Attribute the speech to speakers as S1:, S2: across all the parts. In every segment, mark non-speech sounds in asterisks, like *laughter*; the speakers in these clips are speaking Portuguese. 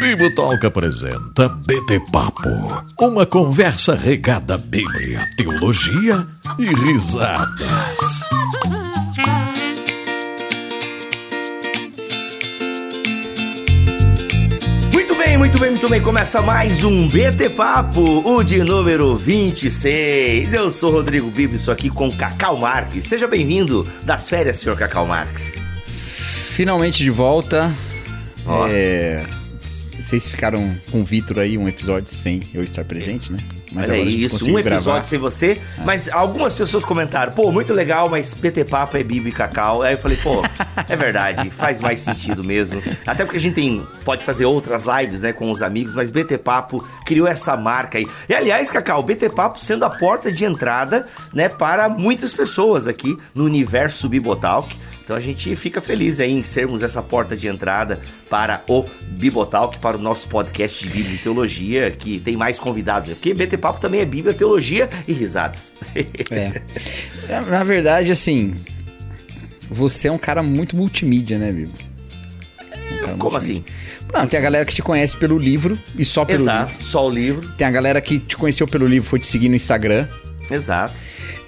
S1: Bibotalk apresenta BT Papo, uma conversa regada à Bíblia, teologia e risadas.
S2: Muito bem, muito bem, muito bem. Começa mais um BT Papo, o de número 26. Eu sou Rodrigo Bibo, estou aqui com Cacau Marques. Seja bem-vindo das férias, senhor Cacau Marques.
S3: Finalmente de volta.
S2: Ó.
S3: É, Vocês ficaram com o Vitor aí um episódio sem eu estar presente, né?
S2: Olha
S3: agora a gente
S2: isso, um episódio
S3: gravar.
S2: sem você. Mas algumas pessoas comentaram, pô, muito legal, mas BT Papo é Bibo e Cacau. Aí eu falei, pô, é verdade, faz mais sentido mesmo. Até porque a gente tem, pode fazer outras lives, né, com os amigos, mas BT Papo criou essa marca aí. E aliás, Cacau, BT Papo sendo a porta de entrada, né, para muitas pessoas aqui no universo Bibotalk. Então a gente fica feliz aí em sermos essa porta de entrada para o Bibotalk, para o nosso podcast de Bíblia e Teologia, que tem mais convidados. Porque BT Papo também é Bíblia, Teologia e risadas.
S3: É. É, Na verdade, assim, você é um cara muito multimídia, né, Bibo? Um
S2: Como assim?
S3: Não, tem a galera que te conhece pelo livro e só pelo
S2: Exato,
S3: livro.
S2: só o livro.
S3: Tem a galera que te conheceu pelo livro, foi te seguir no Instagram.
S2: Exato.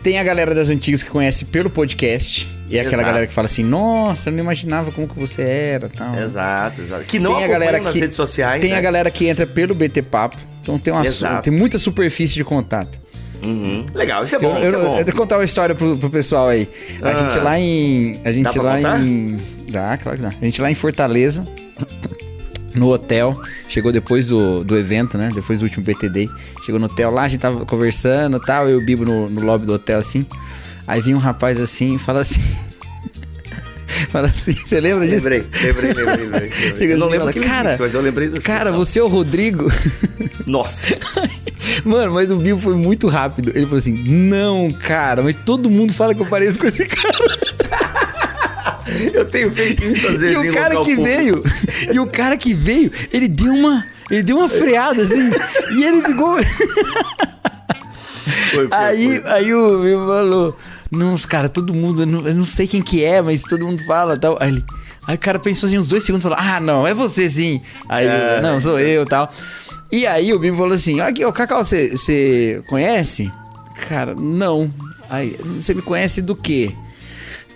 S3: Tem a galera das antigas que conhece pelo podcast. E é aquela galera que fala assim, nossa, eu não imaginava como que você era tal.
S2: Exato, exato. Que não
S3: Tem a galera
S2: nas
S3: que-
S2: redes sociais.
S3: Tem
S2: né?
S3: a galera que entra pelo BT Papo. Então tem, uma,
S2: Exato.
S3: tem muita superfície de contato.
S2: Uhum. Legal, isso é bom,
S3: eu,
S2: isso
S3: eu,
S2: é bom.
S3: eu vou contar uma história pro, pro pessoal aí. A
S2: Ah.
S3: gente lá em. A gente lá
S2: contar?
S3: em. Dá, claro que dá. A gente lá em Fortaleza, no hotel, chegou depois do, do evento, né? Depois do último BTD. Chegou no hotel lá, a gente tava conversando e tal, eu e o Bibo no, no lobby do hotel assim. Aí vinha um rapaz assim e fala assim. *laughs* fala assim, você lembra disso?
S2: Lembrei, lembrei, lembrei, lembrei. lembrei. Eu não lembro
S3: fala,
S2: que
S3: cara,
S2: disse, mas eu lembrei da
S3: Cara,
S2: situação.
S3: você é o Rodrigo?
S2: Nossa, *laughs*
S3: Mano, mas o Bill foi muito rápido. Ele falou assim: Não, cara, mas todo mundo fala que eu pareço com esse cara. *laughs*
S2: eu tenho feito isso às vezes
S3: E o cara que
S2: público.
S3: veio, e o cara que veio, ele deu uma. Ele deu uma freada assim. e ele ficou.
S2: Foi, foi,
S3: Aí,
S2: foi.
S3: aí o Bill falou: Nossa, cara, todo mundo. Eu não, eu não sei quem que é, mas todo mundo fala tal. Aí ele. Aí o cara pensou assim uns dois segundos e falou: Ah, não, é você sim. Aí ele,
S2: É.
S3: não, sou eu tal. E aí o Bibo falou assim: Aqui, ô Cacau, você, você conhece? Cara, não. Aí, você me conhece do quê?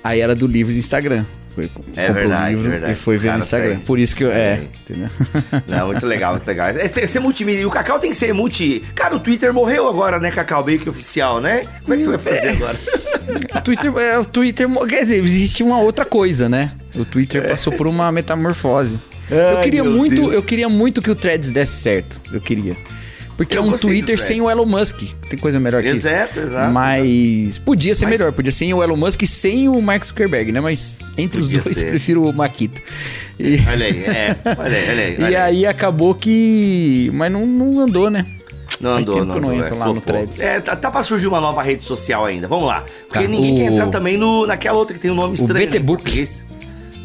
S3: Aí era do livro do Instagram. Foi,
S2: É verdade,
S3: livro
S2: é verdade.
S3: E foi ver
S2: Cara,
S3: no Instagram. Por isso que eu. É,
S2: Segue.
S3: entendeu? *laughs*
S2: Não, muito legal, muito legal. É ser, ser multimídia. E o Cacau tem que ser multi. Cara, o Twitter morreu agora, né, Cacau? Meio que oficial, né? Como é que você vai fazer agora?
S3: O Twitter, é, o Twitter, quer dizer, existe uma outra coisa, né? O Twitter passou por uma metamorfose. eu
S2: Ai,
S3: queria
S2: meu
S3: muito,
S2: Deus.
S3: eu queria muito que o Threads desse certo. Eu queria. Porque
S2: Eu
S3: é um Twitter sem o. Elon Musk. Tem coisa melhor que isso.
S2: Exato, exato.
S3: Mas podia ser
S2: Mas-
S3: melhor, podia ser o Elon Musk sem o Mark Zuckerberg, né? Mas entre
S2: Podia
S3: os dois,
S2: ser. *laughs*
S3: prefiro o Maquito. E,
S2: Olha aí, é. Olha aí, olha aí. *laughs*
S3: e aí acabou que. Mas não, não andou, né?
S2: Não andou, não
S3: não
S2: andou.
S3: entro
S2: é,
S3: lá no. Threads.
S2: É, tá, tá pra surgir uma nova rede social ainda. Vamos lá. Porque
S3: Tá.
S2: ninguém quer
S3: O-
S2: entrar também no, naquela outra que tem um nome estranho.
S3: BT
S2: né, em
S3: Book.
S2: português.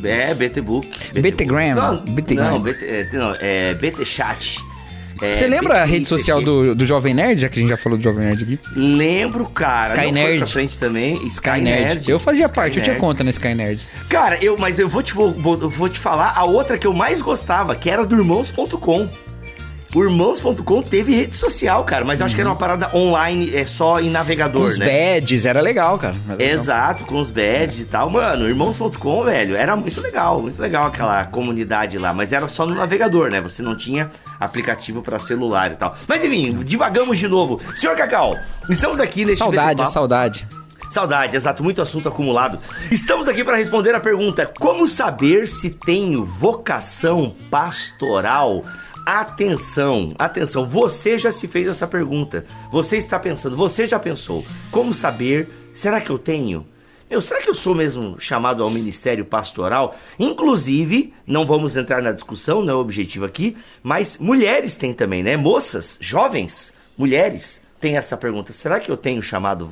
S2: É, BT Book.
S3: BTgram,
S2: Não, não, BT, é, não, é BT. É,
S3: Você lembra a rede social do, do Jovem Nerd? Já que a gente já falou do Jovem Nerd aqui.
S2: Lembro, cara.
S3: Sky
S2: não
S3: Nerd.
S2: pra frente também. Sky,
S3: Sky
S2: Nerd.
S3: Nerd. Eu fazia
S2: Sky
S3: parte, eu tinha
S2: Nerd.
S3: conta no Sky Nerd.
S2: Cara, eu, mas eu vou te, vou, vou te falar a outra que eu mais gostava, que era do irmãos.com. O irmãos.com teve rede social, cara, mas eu acho que era uma parada online, é só em navegador,
S3: Com os
S2: né?
S3: badges, era legal, cara. Era legal.
S2: Exato, com os badges e tal. Mano, irmãos.com, velho, era muito legal, muito legal aquela comunidade lá, mas era só no navegador, né? Você não tinha aplicativo pra celular e tal. Mas enfim, divagamos de novo. Senhor Cacau, estamos aqui nesse
S3: Saudade, é saudade.
S2: Saudade, exato, muito assunto acumulado. Estamos aqui para responder a pergunta: como saber se tenho vocação pastoral? Atenção, atenção, você já se fez essa pergunta. Você está pensando, você já pensou, como saber? Será que eu tenho? Meu, será que eu sou mesmo chamado ao ministério pastoral? Inclusive, não vamos entrar na discussão, não é o objetivo aqui, mas mulheres têm também, né? Moças, jovens, mulheres têm essa pergunta: será que eu tenho chamado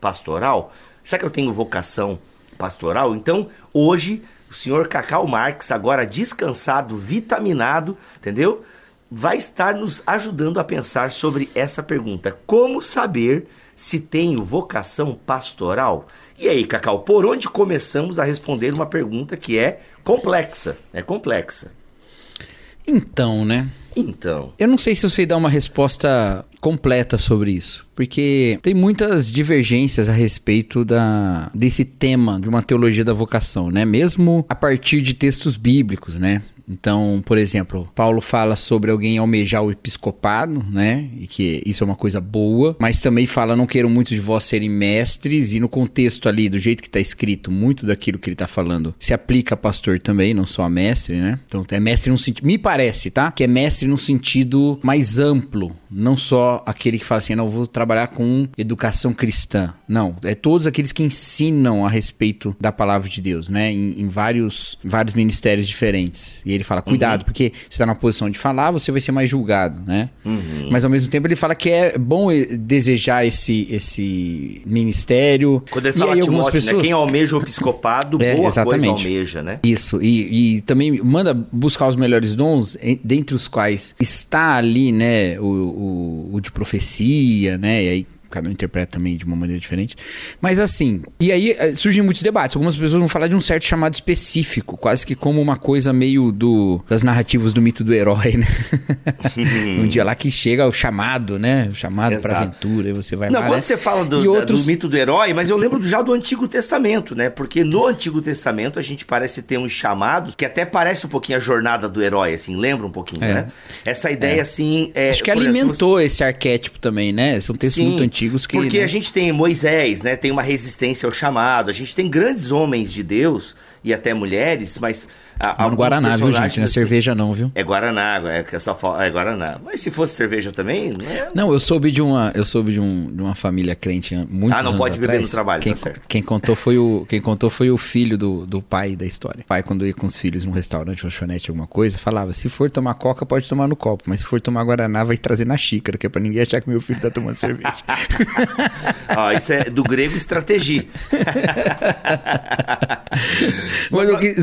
S2: pastoral? Será que eu tenho vocação pastoral? Então, hoje, o senhor Cacau Marques, agora descansado, vitaminado, entendeu? Vai estar nos ajudando a pensar sobre essa pergunta: como saber se tenho vocação pastoral? E aí, Cacau, por onde começamos a responder uma pergunta que é complexa? É complexa.
S3: Então, né?
S2: Então.
S3: Eu não sei se eu sei dar uma resposta completa sobre isso, porque tem muitas divergências a respeito da, desse tema de uma teologia da vocação, né? Mesmo a partir de textos bíblicos, né? Então, por exemplo, Paulo fala sobre alguém almejar o episcopado, né? E que isso é uma coisa boa, mas também fala: não quero muitos de vós serem mestres, e no contexto ali, do jeito que está escrito, muito daquilo que ele está falando se aplica a pastor também, não só a mestre, né? Então, é mestre no sentido. Me parece, tá? Que é mestre no sentido mais amplo, não só aquele que fala assim, não, vou trabalhar com educação cristã. Não, é todos aqueles que ensinam a respeito da palavra de Deus, né? Em, em vários, vários ministérios diferentes. E ele fala, cuidado, uhum. porque você está na posição de falar, você vai ser mais julgado, né? Uhum. Mas ao mesmo tempo ele fala que é bom desejar esse, esse ministério.
S2: Quando ele fala e aí, Timóteo, né? pessoas... né? Quem almeja o episcopado, *laughs* é, boa exatamente. coisa almeja, né?
S3: Isso, e, e também manda buscar os melhores dons, dentre os quais está ali, né, o o, o de profecia, né? E aí cada um interpreta também de uma maneira diferente. Mas assim, e aí eh, surgem muitos debates. Algumas pessoas vão falar de um certo chamado específico, quase que como uma coisa meio do das narrativas do mito do herói, né? *laughs* um dia lá que chega o chamado, né? O chamado para aventura, e você vai
S2: Não,
S3: lá,
S2: quando
S3: né?
S2: você fala do, da, outros... do mito do herói, mas eu lembro já do Antigo Testamento, né? Porque no Antigo Testamento a gente parece ter uns chamados que até parece um pouquinho a jornada do herói, assim, lembra um pouquinho, é. né? Essa ideia, é. assim...
S3: É, Acho que alimentou exemplo, esse arquétipo também, né? São textos Sim. muito antigos antigos que.
S2: Porque
S3: né?
S2: a gente tem Moisés, né? Tem uma resistência ao chamado. A gente tem grandes homens de Deus e até mulheres, mas
S3: a, no Guaraná, viu, gente? Não é assim, cerveja, não, viu?
S2: É Guaraná, é, é só é Guaraná. Mas se fosse cerveja também, não é.
S3: Não, eu soube de uma, eu soube de, um, de uma família crente muito
S2: Ah, não pode
S3: beber
S2: no trabalho,
S3: quem,
S2: tá certo.
S3: Quem contou foi o, quem contou foi o filho do, do pai da história. O pai, quando ia com os filhos num restaurante, lanchonete, alguma coisa, falava: se for tomar coca, pode tomar no copo, mas se for tomar Guaraná, vai trazer na xícara, que é pra ninguém achar que meu filho tá tomando cerveja. *laughs*
S2: Ó, isso é do grego estratégia. *laughs*
S3: mas o que,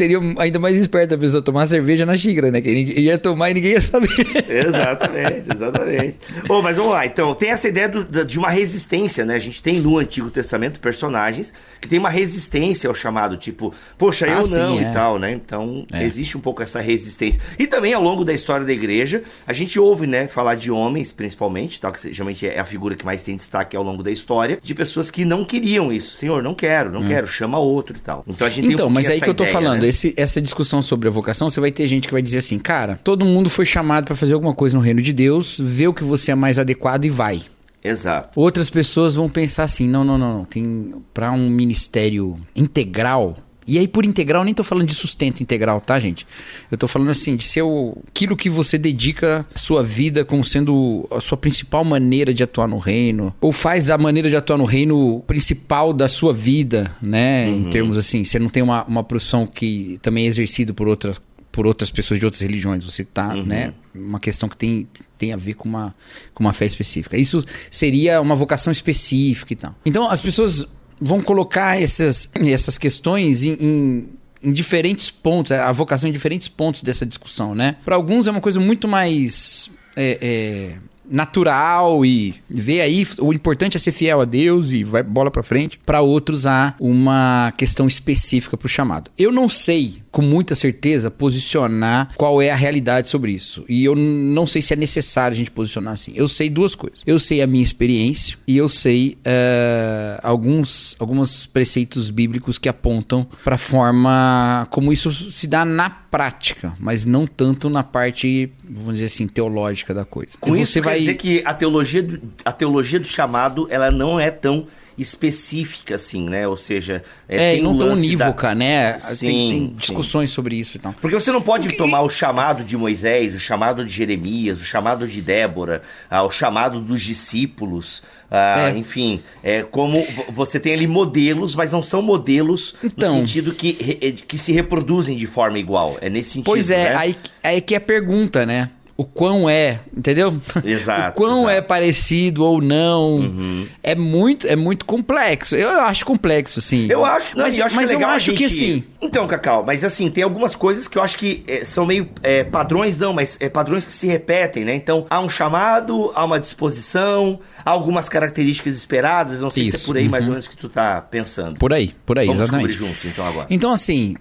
S3: seria ainda mais esperto a pessoa tomar cerveja na xícara, né? Que ia tomar e ninguém ia saber.
S2: Exatamente, exatamente. oh, mas vamos lá, então, tem essa ideia do, de uma resistência, né? A gente tem no Antigo Testamento personagens que tem uma resistência ao chamado, tipo, poxa, eu ah, não sim, é. e tal, né? Então, é. existe um pouco essa resistência. E também ao longo da história da igreja, a gente ouve, né, falar de homens, principalmente, tal, que geralmente é a figura que mais tem destaque ao longo da história, de pessoas que não queriam isso. Senhor, não quero, não hum. quero, chama outro e tal.
S3: Então a gente então, tem um mas aí que eu tô ideia, falando, né? Esse, essa discussão sobre a vocação, você vai ter gente que vai dizer assim, cara, todo mundo foi chamado para fazer alguma coisa no reino de Deus, vê o que você é mais adequado e vai.
S2: Exato.
S3: Outras pessoas vão pensar assim, não, não, não, não. tem para um ministério integral, e aí, por integral, nem tô falando de sustento integral, tá, gente? Eu tô falando assim, de ser o, aquilo que você dedica a sua vida como sendo a sua principal maneira de atuar no reino. Ou faz a maneira de atuar no reino principal da sua vida, né? Uhum. Em termos assim, você não tem uma, uma profissão que também é exercida por outra por outras pessoas de outras religiões. Você tá, uhum. né? Uma questão que tem, tem a ver com uma, com uma fé específica. Isso seria uma vocação específica e tal. Então, as pessoas vão colocar essas, essas questões em, em, em diferentes pontos, a vocação em diferentes pontos dessa discussão, né? Para alguns é uma coisa muito mais é, é, natural e ver aí o importante é ser fiel a Deus e vai bola para frente. Para outros há uma questão específica para o chamado. Eu não sei com muita certeza posicionar qual é a realidade sobre isso e eu não sei se é necessário a gente posicionar assim. Eu sei duas coisas. Eu sei a minha experiência e eu sei uh, alguns alguns preceitos bíblicos que apontam para a forma como isso se dá na prática, mas não tanto na parte, vamos dizer assim, teológica da coisa.
S2: Com então, isso você vai dizer que a teologia, do, a teologia do chamado, ela não é tão específica, assim, né? Ou seja,
S3: é, é não tão unívoca, da... né? Sim, tem, tem discussões sim. sobre isso e tal.
S2: Porque você não pode Porque... tomar o chamado de Moisés, o chamado de Jeremias, o chamado de Débora, ah, o chamado dos discípulos, ah, é. enfim, é como você tem ali modelos, mas não são modelos então, no sentido que, que se reproduzem de forma igual. É nesse sentido.
S3: Pois é,
S2: né?
S3: aí, aí que é a pergunta, né? O quão é, entendeu?
S2: Exato. *laughs*
S3: o quão
S2: exato.
S3: é parecido ou não. Uhum. É muito é muito complexo. Eu acho complexo, sim.
S2: Eu acho, não,
S3: mas,
S2: eu acho
S3: mas
S2: que é legal
S3: eu acho
S2: gente...
S3: que assim.
S2: Então, Cacau, mas assim, tem algumas coisas que eu acho que é, são meio é, padrões, não, mas é, padrões que se repetem, né? Então, há um chamado, há uma disposição, há algumas características esperadas. Não sei Isso. se é por aí uhum. mais ou menos que tu tá pensando.
S3: Por aí, por aí,
S2: Vamos
S3: exatamente.
S2: descobrir juntos, então, agora.
S3: Então, assim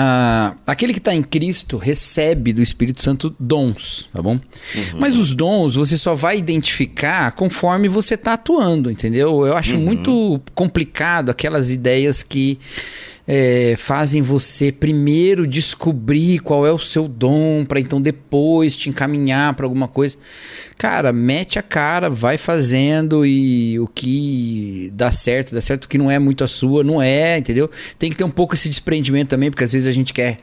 S3: ah, aquele que está em Cristo recebe do Espírito Santo dons, tá bom? Mas os dons você só vai identificar conforme você está atuando, entendeu? Eu acho muito complicado aquelas ideias que é, fazem você primeiro descobrir qual é o seu dom, para então depois te encaminhar para alguma coisa. Cara, mete a cara, vai fazendo e o que dá certo, dá certo, o que não é muito a sua, não é, entendeu? Tem que ter um pouco esse desprendimento também, porque às vezes a gente quer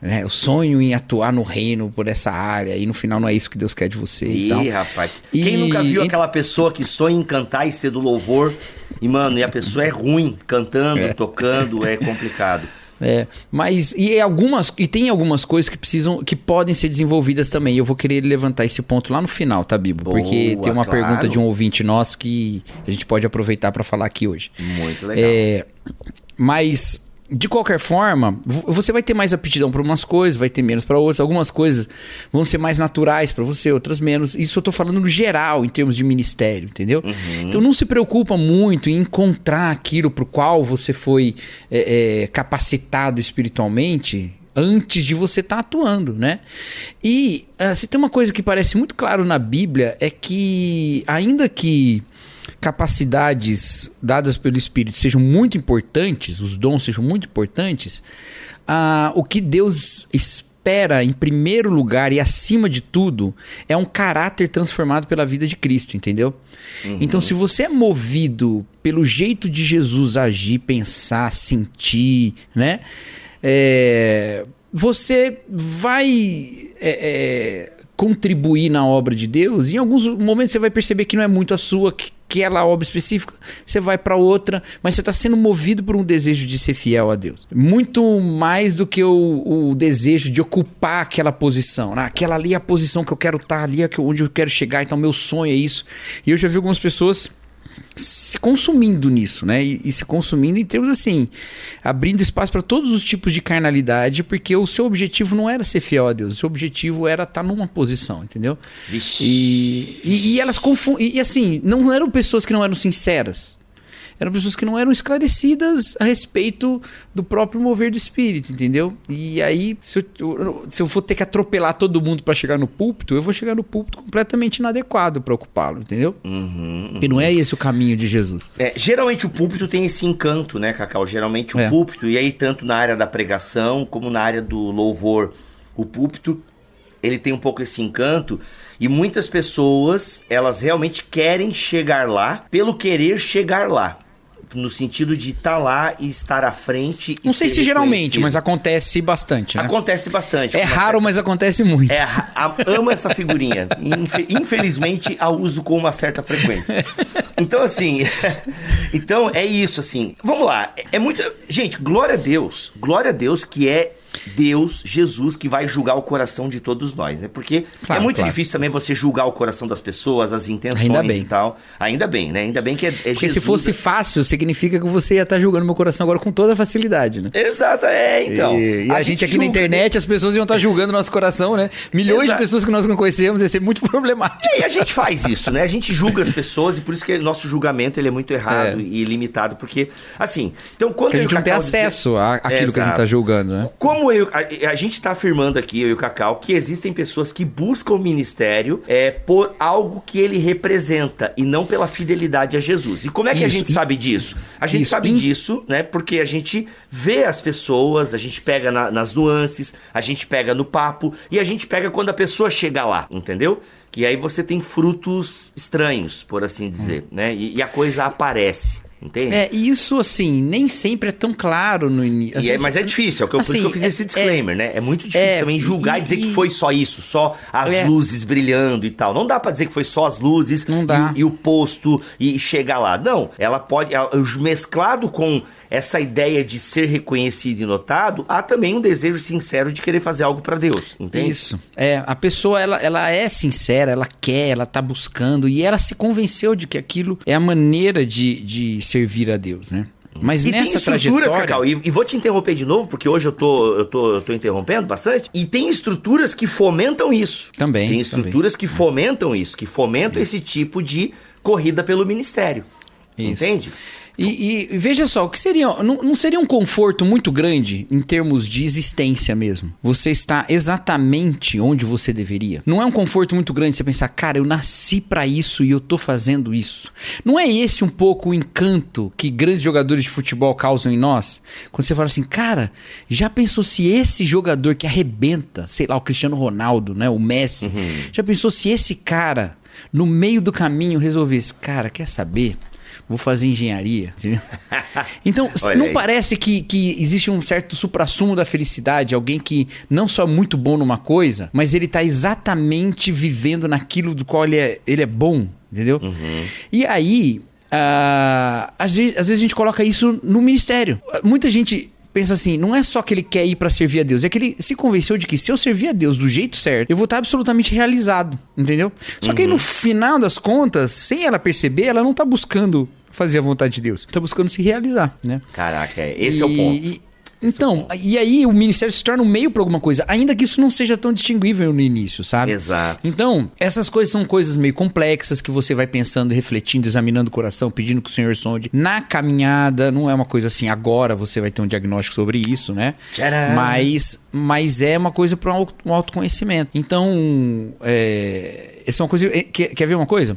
S3: né, o sonho em atuar no reino por essa área e no final não é isso que Deus quer de você e,
S2: Ih,
S3: tal.
S2: rapaz.
S3: E-
S2: Quem nunca viu aquela pessoa que sonha em cantar e ser do louvor? E, mano, e a pessoa é ruim cantando, tocando, é complicado.
S3: É, mas e é algumas e tem algumas coisas que precisam que podem ser desenvolvidas também. Eu vou querer levantar esse ponto lá no final, tá, Bibo? Porque
S2: Boa,
S3: tem uma
S2: claro.
S3: pergunta de um ouvinte nosso que a gente pode aproveitar para falar aqui hoje.
S2: Muito legal.
S3: É, mas de qualquer forma, vo- você vai ter mais aptidão para umas coisas, vai ter menos para outras. Algumas coisas vão ser mais naturais para você, outras menos. Isso eu tô falando no geral, em termos de ministério, entendeu? Então não se preocupa muito em encontrar aquilo pro qual você foi é, é, capacitado espiritualmente antes de você estar atuando, né? E ah, se tem uma coisa que parece muito claro na Bíblia é que ainda que capacidades dadas pelo Espírito sejam muito importantes, os dons sejam muito importantes, ah, o que Deus espera em primeiro lugar e acima de tudo é um caráter transformado pela vida de Cristo, entendeu? Então, se você é movido pelo jeito de Jesus agir, pensar, sentir, né? É, você vai é, é, contribuir na obra de Deus. Em alguns momentos você vai perceber que não é muito a sua, que aquela obra específica, você vai para outra, mas você está sendo movido por um desejo de ser fiel a Deus. Muito mais do que o, o desejo de ocupar aquela posição. né? Aquela ali é a posição que eu quero estar, ali é onde eu quero chegar, então meu sonho é isso. E eu já vi algumas pessoas se consumindo nisso, né? E, e se consumindo em termos assim, abrindo espaço para todos os tipos de carnalidade, porque o seu objetivo não era ser fiel a Deus, o seu objetivo era estar numa posição, entendeu? E, e, e elas confundem. E assim, não eram pessoas que não eram sinceras. Eram pessoas que não eram esclarecidas a respeito do próprio mover do espírito, entendeu? E aí, se eu, se eu for ter que atropelar todo mundo para chegar no púlpito, eu vou chegar no púlpito completamente inadequado para ocupá-lo, entendeu?
S2: Uhum,
S3: Porque não é esse o caminho de Jesus.
S2: É, geralmente o púlpito tem esse encanto, né, Cacau? Geralmente o
S3: É.
S2: púlpito, e aí tanto na área da pregação como na área do louvor, o púlpito, ele tem um pouco esse encanto e muitas pessoas, elas realmente querem chegar lá pelo querer chegar lá. No sentido de estar lá e estar à frente. e
S3: Não sei se geralmente, mas acontece bastante, né?
S2: Acontece bastante.
S3: É raro,
S2: certa-
S3: mas acontece muito.
S2: É, a- amo essa figurinha. Infe- infelizmente, a uso com uma certa frequência. Então, assim. *laughs* então, é isso, assim. Vamos lá. É, é muito. Gente, glória a Deus. Glória a Deus que é. Deus, Jesus, que vai julgar o coração de todos nós, né? Porque
S3: Claro,
S2: é muito
S3: claro.
S2: difícil também você julgar o coração das pessoas, as intenções e tal. Ainda bem, né? Ainda bem que é, é
S3: Porque
S2: Jesus.
S3: se fosse fácil, significa que você ia estar julgando meu coração agora com toda facilidade, né?
S2: Exato, é, então.
S3: e, e a, gente aqui na
S2: julga-
S3: internet, as pessoas iam estar julgando nosso coração, né? Milhões
S2: Exato.
S3: de pessoas que nós não conhecemos, ia ser muito *laughs* problemático.
S2: E a gente faz isso, né? A gente julga as pessoas e por isso que nosso julgamento ele é muito errado
S3: É.
S2: e limitado, porque assim, então quando
S3: Porque a gente não tem
S2: dizer-
S3: acesso àquilo que a gente
S2: Exato.
S3: tá julgando, né?
S2: Como eu, a, a gente está afirmando aqui, eu e o Cacau, que existem pessoas que buscam o ministério é, por algo que ele representa e não pela fidelidade a Jesus. E como é que a
S3: Isso,
S2: gente
S3: e-
S2: sabe disso? A gente
S3: Isso,
S2: sabe
S3: in-
S2: disso, né? Porque a gente vê as pessoas, a gente pega na- nas nuances, a gente pega no papo e a gente pega quando a pessoa chega lá, entendeu? Que aí você tem frutos estranhos, por assim dizer, né? E, e a coisa aparece, entende?
S3: É, e isso, assim, nem sempre é tão claro no início.
S2: É- mas é difícil, é o que eu, por isso
S3: assim,
S2: que eu fiz
S3: é-
S2: esse disclaimer, né? É muito difícil
S3: é,
S2: também julgar e,
S3: e-
S2: dizer que
S3: e-
S2: foi só isso, só as
S3: É.
S2: luzes brilhando e tal. Não dá pra dizer que foi só as luzes
S3: Não dá.
S2: E, e o posto e chegar lá. Não, ela pode, ela- mesclado com essa ideia de ser reconhecido e notado, há também um desejo sincero de querer fazer algo pra Deus, entende?
S3: Isso. É, a pessoa, ela, ela é sincera, ela quer, ela tá buscando e ela se convenceu de que aquilo é a maneira de, de servir a Deus, né? Mas
S2: E tem
S3: nessa
S2: estruturas,
S3: trajetória...
S2: Cacau, e, e vou te interromper de novo, porque hoje eu tô, eu, tô, eu tô interrompendo bastante. E tem estruturas que fomentam isso.
S3: Também,
S2: Tem estruturas que fomentam isso, que fomentam esse tipo de corrida pelo ministério.
S3: Isso.
S2: Entende?
S3: E, e veja só, o que seria. Não, não, seria um conforto muito grande em termos de existência mesmo? Você está exatamente onde você deveria. Não é um conforto muito grande você pensar, cara, eu nasci para isso e eu tô fazendo isso. Não é esse um pouco o encanto que grandes jogadores de futebol causam em nós? Quando você fala assim, cara, já pensou se esse jogador que arrebenta, sei lá, o Cristiano Ronaldo, né, o Messi, uhum. já pensou se esse cara no meio do caminho resolvesse, cara, quer saber? Vou fazer engenharia. *laughs* Então, não aí. parece que, que existe um certo suprassumo da felicidade? Alguém que não só é muito bom numa coisa, mas ele está exatamente vivendo naquilo do qual ele é, ele é bom, entendeu? Uhum. E aí, uh, às, vezes, às vezes a gente coloca isso no ministério. Muita gente pensa assim, não é só que ele quer ir para servir a Deus, é que ele se convenceu de que se eu servir a Deus do jeito certo, eu vou estar absolutamente realizado, entendeu? Só uhum. que aí no uhum. final das contas, sem ela perceber, ela não tá buscando fazer a vontade de Deus. Está buscando se realizar, né?
S2: Caraca, esse e, é o ponto. E,
S3: então, e aí o ministério se torna um meio para alguma coisa, ainda que isso não seja tão distinguível no início, sabe?
S2: Exato.
S3: Então, essas coisas são coisas meio complexas que você vai pensando, refletindo, examinando o coração, pedindo que o Senhor sonde. Na caminhada, não é uma coisa assim, agora você vai ter um diagnóstico sobre isso, né? Tcharam. Mas, mas é uma coisa para um autoconhecimento. Então, é, essa é uma coisa. Quer, quer ver uma coisa?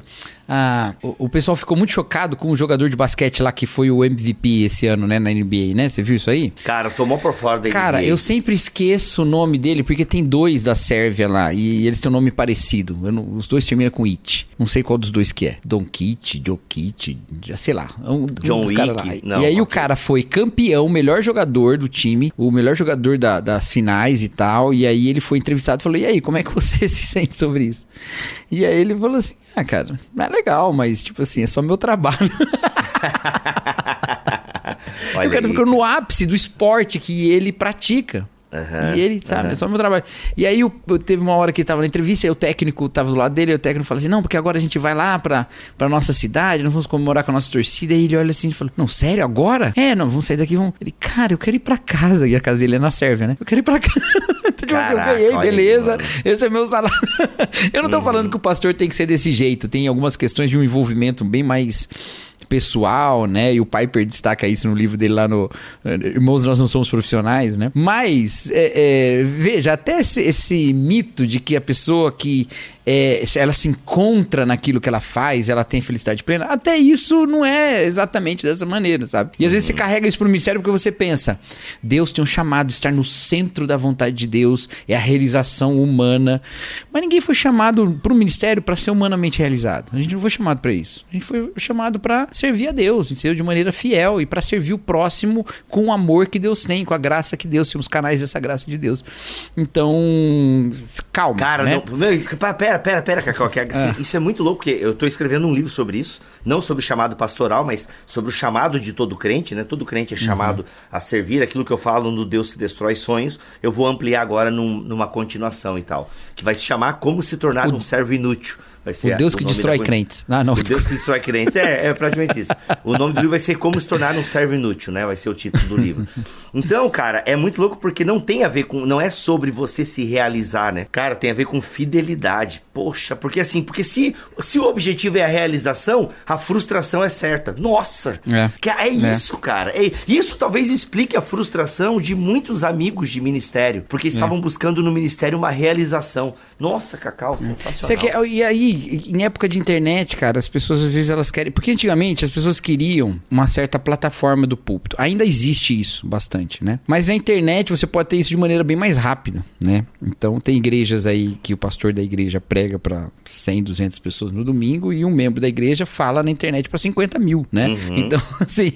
S3: Ah, o, o, pessoal ficou muito chocado com o jogador de basquete lá que foi o MVP esse ano, né, na NBA, né? Você viu isso aí?
S2: Cara, tomou por fora da
S3: Cara, NBA. eu sempre esqueço o nome dele porque tem dois da Sérvia lá e eles têm um nome parecido. Não, os dois terminam com It. Não sei qual dos dois que é. Don Kit, Joe Kit, já sei lá. Um,
S2: John um Wick.
S3: Não, e aí okay. o cara foi campeão, melhor jogador do time, o melhor jogador da, das finais e tal. E aí ele foi entrevistado e falou: E aí, como é que você *laughs* se sente sobre isso? E aí ele falou assim: Ah, cara, é legal, mas tipo assim, é só meu trabalho. *laughs* Olha eu quero ficar no ápice do esporte que ele pratica. Uhum, e ele, sabe, uhum. é só meu trabalho. E aí eu, eu, teve uma hora que tava na entrevista, e o técnico tava do lado dele, e o técnico falou assim: não, porque agora a gente vai lá pra, pra nossa cidade, nós vamos comemorar com a nossa torcida. E ele olha assim e fala: Não, sério, agora? É, não, vamos sair daqui, vamos. Ele, cara, eu quero ir pra casa. E a casa dele é na Sérvia, né? Eu quero ir pra *laughs* casa. Tipo, Caraca, eu ganhei, beleza. Aí, esse é meu salário. *laughs* eu não tô uhum. falando que o pastor tem que ser desse jeito. Tem algumas questões de um envolvimento bem mais pessoal, né? E o Piper destaca isso no livro dele lá no Irmãos, Nós Não Somos Profissionais, né? Mas, é, é, veja, até esse, esse mito de que a pessoa que é, ela se encontra naquilo que ela faz, ela tem felicidade plena, até isso não é exatamente dessa maneira, sabe? E às vezes você carrega isso pro ministério porque você pensa, Deus tem um chamado, estar no centro da vontade de Deus, é a realização humana. Mas ninguém foi chamado pro ministério para ser humanamente realizado. A gente não foi chamado para isso. A gente foi chamado para servir a Deus, entendeu? De maneira fiel e para servir o próximo com o amor que Deus tem, com a graça que Deus, somos canais dessa graça de Deus. Então, calma.
S2: Cara,
S3: né?
S2: não, pera, pera, pera, Cacau, que é, ah. isso é muito louco, porque eu tô escrevendo um livro sobre isso, não sobre o chamado pastoral, mas sobre o chamado de todo crente, né? Todo crente é uhum. chamado uhum. a servir aquilo que eu falo no Deus que destrói sonhos. Eu vou ampliar agora num, numa continuação e tal, que vai se chamar Como se tornar o... um servo inútil. Vai
S3: ser o Deus a, que destrói crentes.
S2: Ah, não. O Deus que destrói crentes. É, é praticamente isso. O nome do livro vai ser Como se tornar um servo inútil, né? Vai ser o título do livro. Então, cara, é muito louco porque não tem a ver com. Não é sobre você se realizar, né? Cara, tem a ver com fidelidade. Poxa, porque assim, porque se, se o objetivo é a realização, a frustração é certa. Nossa! É, é, é isso, cara. É, isso talvez explique a frustração de muitos amigos de ministério, porque estavam é. buscando no ministério uma realização. Nossa, Cacau, sensacional.
S3: e aí, em época de internet, cara, as pessoas às vezes elas querem. Porque antigamente as pessoas queriam uma certa plataforma do púlpito. Ainda existe isso bastante, né? Mas na internet você pode ter isso de maneira bem mais rápida, né? Então tem igrejas aí que o pastor da igreja prega para 100, 200 pessoas no domingo e um membro da igreja fala na internet para 50 mil, né? Uhum. Então, *laughs* assim,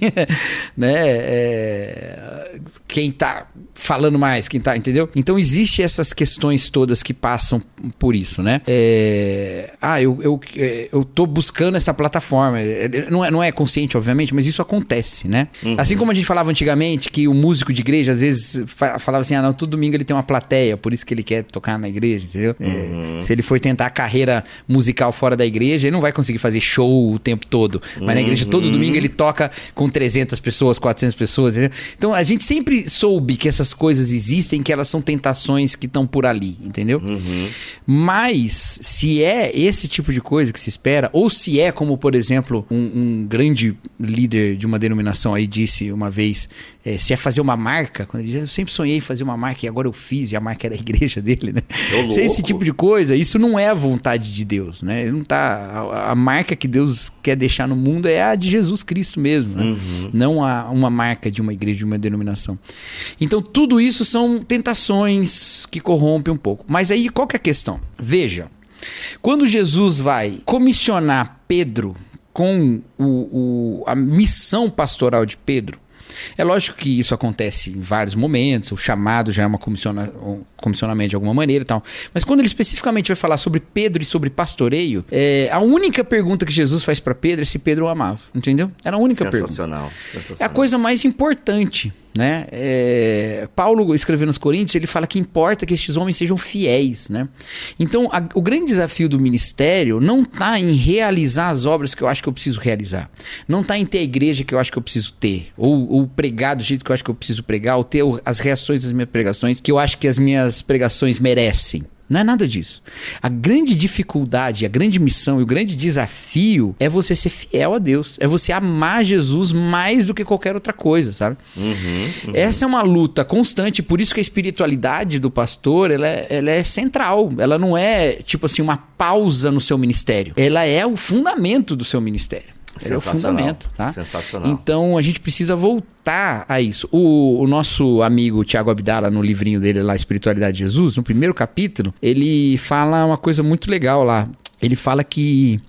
S3: né? É... Quem tá falando mais, quem tá, entendeu? Então existe essas questões todas que passam por isso, né? É... Ah, eu, eu, é, eu tô buscando essa plataforma. É, é, não é, não é consciente, obviamente, mas isso acontece, né? Uhum. Assim como a gente falava antigamente que o músico de igreja às vezes falava assim: ah, não, todo domingo ele tem uma plateia, por isso que ele quer tocar na igreja, entendeu? Uhum. É, se ele for tentar a carreira musical fora da igreja, ele não vai conseguir fazer show o tempo todo. Mas uhum. na igreja, todo domingo ele toca com 300 pessoas, 400 pessoas, entendeu? Então a gente sempre soube que essas coisas existem, que elas são tenta tentações que estão por ali, entendeu? Mas se é esse tipo de coisa que se espera, ou se é como, por exemplo, um, um grande líder de uma denominação aí disse uma vez, é, se é fazer uma marca, quando ele diz, eu sempre sonhei em fazer uma marca e agora eu fiz, e a marca era a igreja *laughs* dele, né?
S2: Ô,
S3: Se é esse tipo de coisa, isso não é a vontade de Deus, né? Ele não tá. A, a marca que Deus quer deixar no mundo é a de Jesus Cristo mesmo, né? Não a, uma marca de uma igreja, de uma denominação. Então, tudo isso são tentações que corrompem um pouco. Mas aí, qual que é a questão? Veja, quando Jesus vai comissionar Pedro com o- o- a missão pastoral de Pedro, é lógico que isso acontece em vários momentos, o chamado já é uma comissiona, um comissionamento de alguma maneira e tal. Mas quando ele especificamente vai falar sobre Pedro e sobre pastoreio, é, a única pergunta que Jesus faz para Pedro é se Pedro o amava. Entendeu? Era a única pergunta.
S2: Sensacional,
S3: É a
S2: sensacional.
S3: coisa mais importante, né? É, Paulo escrevendo aos Coríntios, ele fala que importa que estes homens sejam fiéis, né? Então, a- o grande desafio do ministério não está em realizar as obras que eu acho que eu preciso realizar. Não está em ter a igreja que eu acho que eu preciso ter. Ou, ou pregar do jeito que eu acho que eu preciso pregar. Ou ter as reações das minhas pregações que eu acho que as minhas pregações merecem. Não é nada disso. A grande dificuldade, a grande missão e o grande desafio é você ser fiel a Deus. É você amar Jesus mais do que qualquer outra coisa, sabe? Essa é uma luta constante, por isso que a espiritualidade do pastor ela é, ela é central. Ela não é, tipo assim, uma pausa no seu ministério. Ela é o fundamento do seu ministério. Ela é o
S2: Sensacional.
S3: fundamento, tá?
S2: Sensacional.
S3: Então a gente precisa voltar a isso. O, o nosso amigo Tiago Abdala, no livrinho dele lá, Espiritualidade de Jesus, no primeiro capítulo, ele fala uma coisa muito legal lá. Ele fala que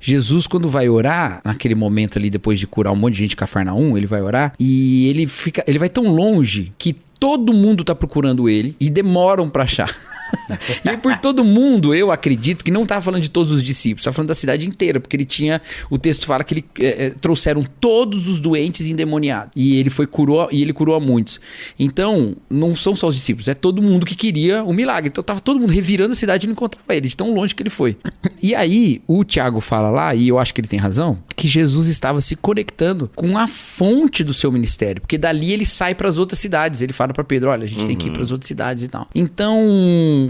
S3: Jesus, quando vai orar, naquele momento ali, depois de curar um monte de gente em Cafarnaum, ele vai orar e ele fica. Ele vai tão longe que todo mundo tá procurando ele e demoram pra achar. *laughs* e por todo mundo, eu acredito que não tá falando de todos os discípulos, tá falando da cidade inteira, porque ele tinha. O texto fala que ele eh, eh, trouxeram todos os doentes endemoniados. E ele foi curou e ele curou a muitos. Então, não são só os discípulos, é todo mundo que queria o milagre. Então tava todo mundo revirando a cidade e não encontrava ele, de tão longe que ele foi. E aí, o Tiago fala lá, e eu acho que ele tem razão, que Jesus estava se conectando com a fonte do seu ministério, porque dali ele sai para as outras cidades. Ele fala para Pedro, olha, a gente tem que ir para as outras cidades e tal. Então,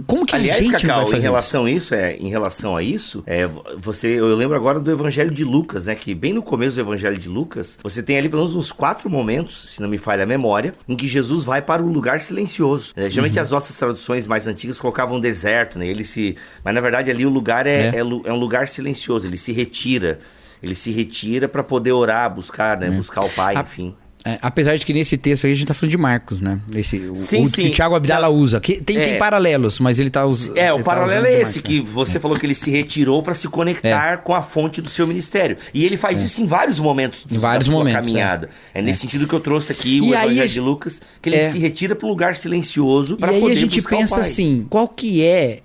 S3: como que a
S2: Aliás,
S3: gente vai
S2: Cacau,
S3: fazer
S2: em
S3: isso?
S2: relação a isso, é, em relação a isso, é, você, eu lembro agora do Evangelho de Lucas, né? Que bem no começo do Evangelho de Lucas, você tem ali pelo menos uns quatro momentos, se não me falha a memória, em que Jesus vai para um lugar silencioso. É, geralmente
S3: Uhum.
S2: as nossas traduções mais antigas colocavam deserto, né? Ele se, mas na verdade ali o lugar é,
S3: É.
S2: é é um lugar silencioso. Ele se retira. Ele se retira para poder orar, buscar, né? Buscar o Pai,
S3: A-
S2: enfim.
S3: É, apesar de que nesse texto aí a gente tá falando de Marcos, né? Esse, o,
S2: Sim,
S3: o
S2: sim.
S3: que o Thiago Abdala usa. Que tem, tem
S2: é.
S3: paralelos, mas ele tá usando.
S2: É, o paralelo é esse, que
S3: né?
S2: você falou que ele se retirou para se conectar
S3: É.
S2: com a fonte do seu ministério. E ele faz isso em vários momentos do-
S3: Em vários
S2: da sua
S3: momentos,
S2: caminhada. É, nesse sentido que eu trouxe aqui o
S3: E aí
S2: Evangelho
S3: a
S2: de
S3: gente-
S2: Lucas, que ele
S3: É.
S2: se retira para um lugar silencioso
S3: E
S2: para
S3: aí
S2: poder
S3: a gente
S2: buscar o
S3: pensa assim, qual que é...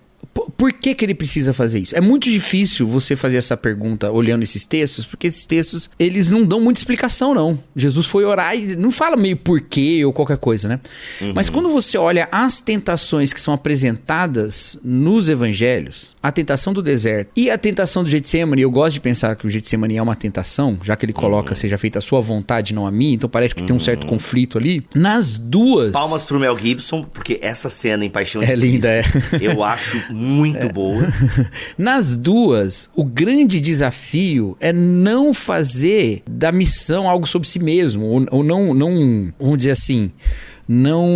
S3: Por que, que ele precisa fazer isso? É muito difícil você fazer essa pergunta olhando esses textos, porque esses textos, eles não dão muita explicação, não. Jesus foi orar e não fala meio porquê ou qualquer coisa, né? Mas quando você olha as tentações que são apresentadas nos evangelhos, a tentação do deserto e a tentação do Getsemane, eu gosto de pensar que o Getsemane é uma tentação, já que ele coloca, seja feita a sua vontade, não a minha, então parece que tem um certo conflito ali. Nas duas...
S2: Palmas pro Mel Gibson, porque essa cena em Paixão
S3: É
S2: de
S3: linda, é.
S2: Eu acho muito boa. *laughs*
S3: Nas duas, o grande desafio é não fazer da missão algo sobre si mesmo, ou, ou não, não, vamos dizer assim, não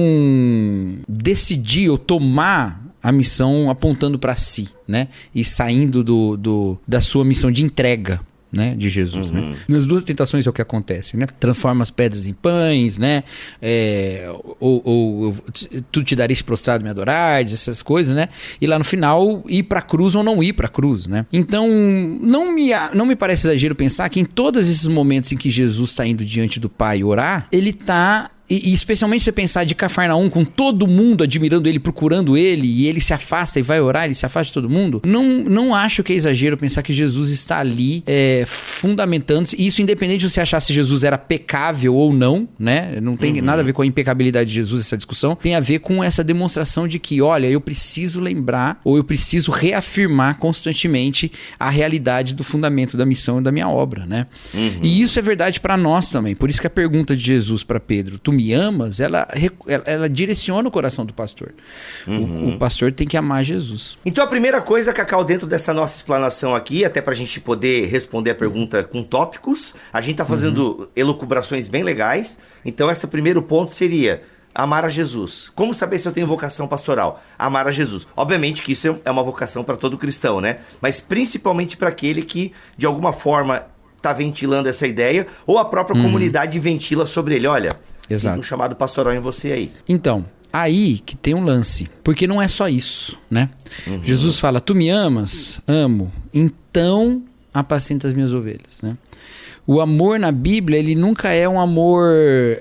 S3: decidir ou tomar a missão apontando para si, né? E saindo do, do, da sua missão de entrega. Né, de Jesus, né? Nas duas tentações é o que acontece, né? Transforma as pedras em pães, né? É, ou, ou tu te dares prostrado me adorares, essas coisas, né? E lá no final ir pra cruz ou não ir pra cruz, né? Então não me não me parece exagero pensar que em todos esses momentos em que Jesus está indo diante do Pai orar, ele tá e, e especialmente você pensar de Cafarnaum, com todo mundo admirando ele, procurando ele, e ele se afasta e vai orar, ele se afasta de todo mundo, não, não acho que é exagero pensar que Jesus está ali é, fundamentando-se, e isso independente de você achar se Jesus era pecável ou não, né? Não tem nada a ver com a impecabilidade de Jesus essa discussão, tem a ver com essa demonstração de que, olha, eu preciso lembrar, ou eu preciso reafirmar constantemente a realidade do fundamento da missão e da minha obra, né? E isso é verdade para nós também, por isso que a pergunta de Jesus para Pedro, tu me amas, ela, ela, ela direciona o coração do pastor. Uhum. O, o, pastor tem que amar Jesus.
S2: Então a primeira coisa, Cacau, dentro dessa nossa explanação aqui, até pra gente poder responder a pergunta com tópicos, a gente tá fazendo uhum. elucubrações bem legais. Então esse primeiro ponto seria amar a Jesus. Como saber se eu tenho vocação pastoral? Amar a Jesus. Obviamente que isso é uma vocação para todo cristão, né? Mas principalmente para aquele que de alguma forma está ventilando essa ideia ou a própria uhum. comunidade ventila sobre ele. Olha, Exato. um chamado pastoral em você aí.
S3: Então, aí que tem um lance, porque não é só isso, né? Uhum. Jesus fala: "Tu me amas? Amo. Então apacenta as minhas ovelhas", né? O amor na Bíblia, ele nunca é um amor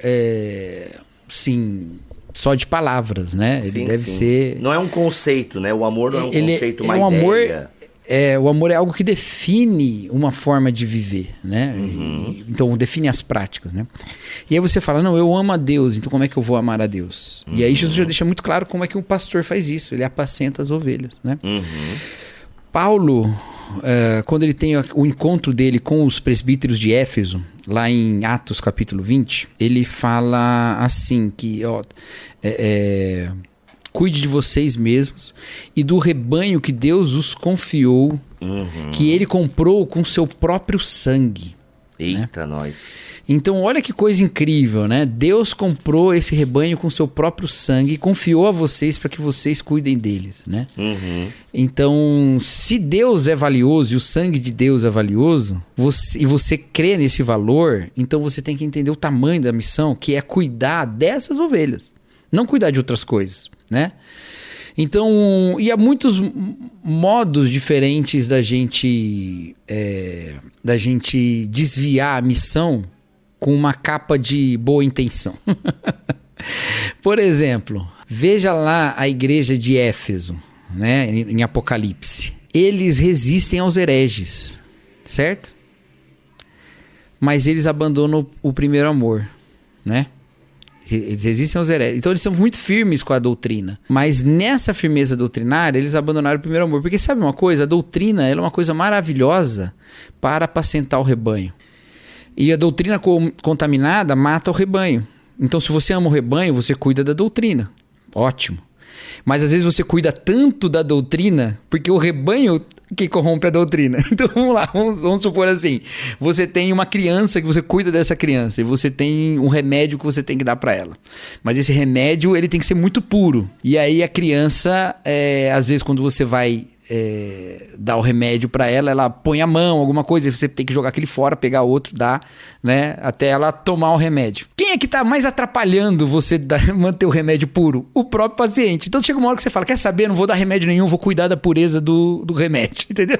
S3: é, sim só de palavras, né? Ele sim, deve sim. ser.
S2: Não é um conceito, né? O amor não é um
S3: ele
S2: conceito,
S3: é
S2: uma
S3: um
S2: ideia.
S3: Amor, é, o amor é algo que define uma forma de viver, né? Uhum. Então define as práticas, né? E aí você fala, não, eu amo a Deus, então como é que eu vou amar a Deus? Uhum. E aí Jesus já deixa muito claro como é que um pastor faz isso, ele apacenta as ovelhas, né? Uhum. Paulo, uh, quando ele tem o encontro dele com os presbíteros de Éfeso, lá em Atos capítulo 20, ele fala assim que, ó, é, é cuide de vocês mesmos e do rebanho que Deus os confiou, uhum. que ele comprou com seu próprio sangue.
S2: Né? Eita, né? nós.
S3: Então, olha que coisa incrível, né? Deus comprou esse rebanho com seu próprio sangue e confiou a vocês para que vocês cuidem deles, né? Uhum. Então, se Deus é valioso e o sangue de Deus é valioso, você, e você crê nesse valor, então você tem que entender o tamanho da missão, que é cuidar dessas ovelhas, não cuidar de outras coisas né? Então, e há muitos modos diferentes da gente é, da gente desviar a missão com uma capa de boa intenção. *laughs* Por exemplo, veja lá a igreja de Éfeso, né, em Apocalipse. Eles resistem aos hereges, certo? Mas eles abandonam o primeiro amor, né? Eles resistem aos hereges. Então eles são muito firmes com a doutrina. Mas nessa firmeza doutrinária, eles abandonaram o primeiro amor. Porque sabe uma coisa? A doutrina é uma coisa maravilhosa para apacentar o rebanho. E a doutrina contaminada mata o rebanho. Então, se você ama o rebanho, você cuida da doutrina. Ótimo. Mas às vezes você cuida tanto da doutrina, porque o rebanho que corrompe a doutrina. *laughs* Então vamos lá, vamos, vamos, supor assim: você tem uma criança que você cuida dessa criança e você tem um remédio que você tem que dar para ela. Mas esse remédio ele tem que ser muito puro. E aí a criança, é, às vezes, quando você vai é, dar o remédio para ela, ela põe a mão, alguma coisa, você tem que jogar aquele fora, pegar outro, dar, né, até ela tomar o remédio. Quem é que tá mais atrapalhando você dar, *laughs* manter o remédio puro? O próprio paciente. Então chega uma hora que você fala: quer saber, não vou dar remédio nenhum, vou cuidar da pureza do, do remédio, *laughs* entendeu?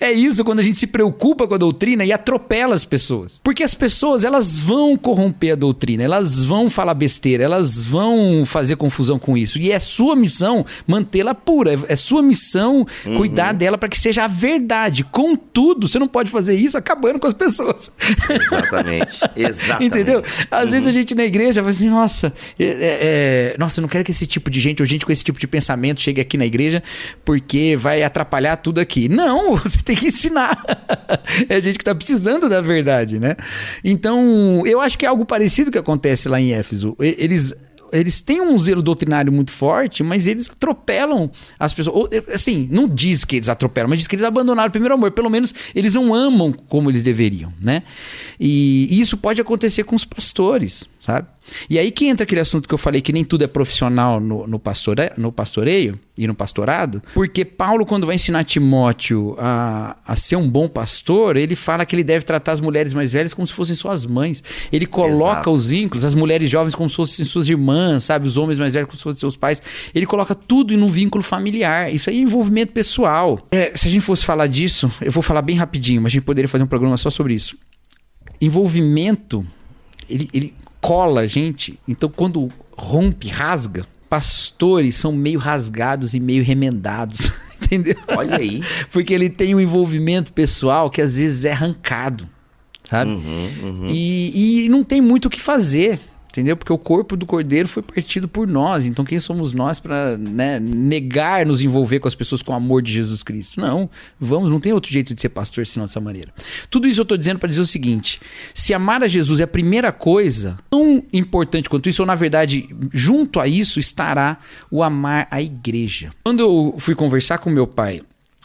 S3: É isso quando a gente se preocupa com a doutrina e atropela as pessoas. Porque as pessoas, elas vão corromper a doutrina, elas vão falar besteira, elas vão fazer confusão com isso. E é sua missão mantê-la pura, é sua missão uhum. cuidar dela para que seja a verdade. Contudo, você não pode fazer isso acabando com as pessoas.
S2: Exatamente. *laughs* Exatamente.
S3: Entendeu? Às uhum. vezes a gente na igreja fala assim, nossa, é, é, é, nossa, eu não quero que esse tipo de gente, ou gente com esse tipo de pensamento chegue aqui na igreja, porque vai atrapalhar tudo aqui. Não, *laughs* você tem que ensinar. é gente que está precisando da verdade, né? Então, eu acho que é algo parecido que acontece lá em Éfeso. Eles eles têm um zelo doutrinário muito forte, mas eles atropelam as pessoas. Assim, não diz que eles atropelam, mas diz que eles abandonaram o primeiro amor. Pelo menos eles não amam como eles deveriam, né? E, e isso pode acontecer com os pastores, sabe? E aí que entra aquele assunto que eu falei que nem tudo é profissional no, no, pastore, no pastoreio e no pastorado, porque Paulo, quando vai ensinar Timóteo a, a ser um bom pastor, ele fala que ele deve tratar as mulheres mais velhas como se fossem suas mães. Ele coloca Exato. os vínculos, as mulheres jovens como se fossem suas irmãs, sabe? Os homens mais velhos como se fossem seus pais. Ele coloca tudo no vínculo familiar. Isso aí é envolvimento pessoal. É, se a gente fosse falar disso, eu vou falar bem rapidinho, mas a gente poderia fazer um programa só sobre isso. Envolvimento, ele, ele cola, gente. Então, quando rompe, rasga, pastores são meio rasgados e meio remendados. *laughs* Entendeu?
S2: Olha aí.
S3: Porque ele tem um envolvimento pessoal que às vezes é arrancado, sabe? Uhum, uhum. E, e não tem muito o que fazer. Entendeu? Porque o corpo do cordeiro foi partido por nós. Então, quem somos nós para né, negar nos envolver com as pessoas com o amor de Jesus Cristo? Não, vamos, não tem outro jeito de ser pastor senão dessa maneira. Tudo isso eu estou dizendo para dizer o seguinte: se amar a Jesus é a primeira coisa, tão importante quanto isso, ou na verdade, junto a isso estará o amar a igreja. Quando eu fui conversar com meu pai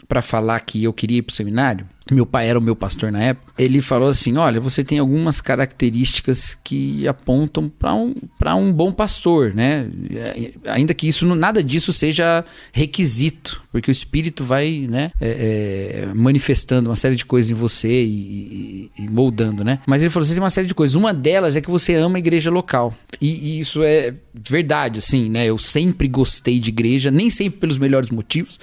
S3: para falar que eu queria ir para o seminário, meu pai era o meu pastor na época, ele falou assim: Olha, você tem algumas características que apontam para um, um bom pastor, né? É, ainda que isso nada disso seja requisito, porque o Espírito vai né, é, é, manifestando uma série de coisas em você e, e, e, moldando, né? Mas ele falou: Você tem uma série de coisas. Uma delas é que você ama a igreja local. E, e isso é verdade, assim, né? Eu sempre gostei de igreja, nem sempre pelos melhores motivos,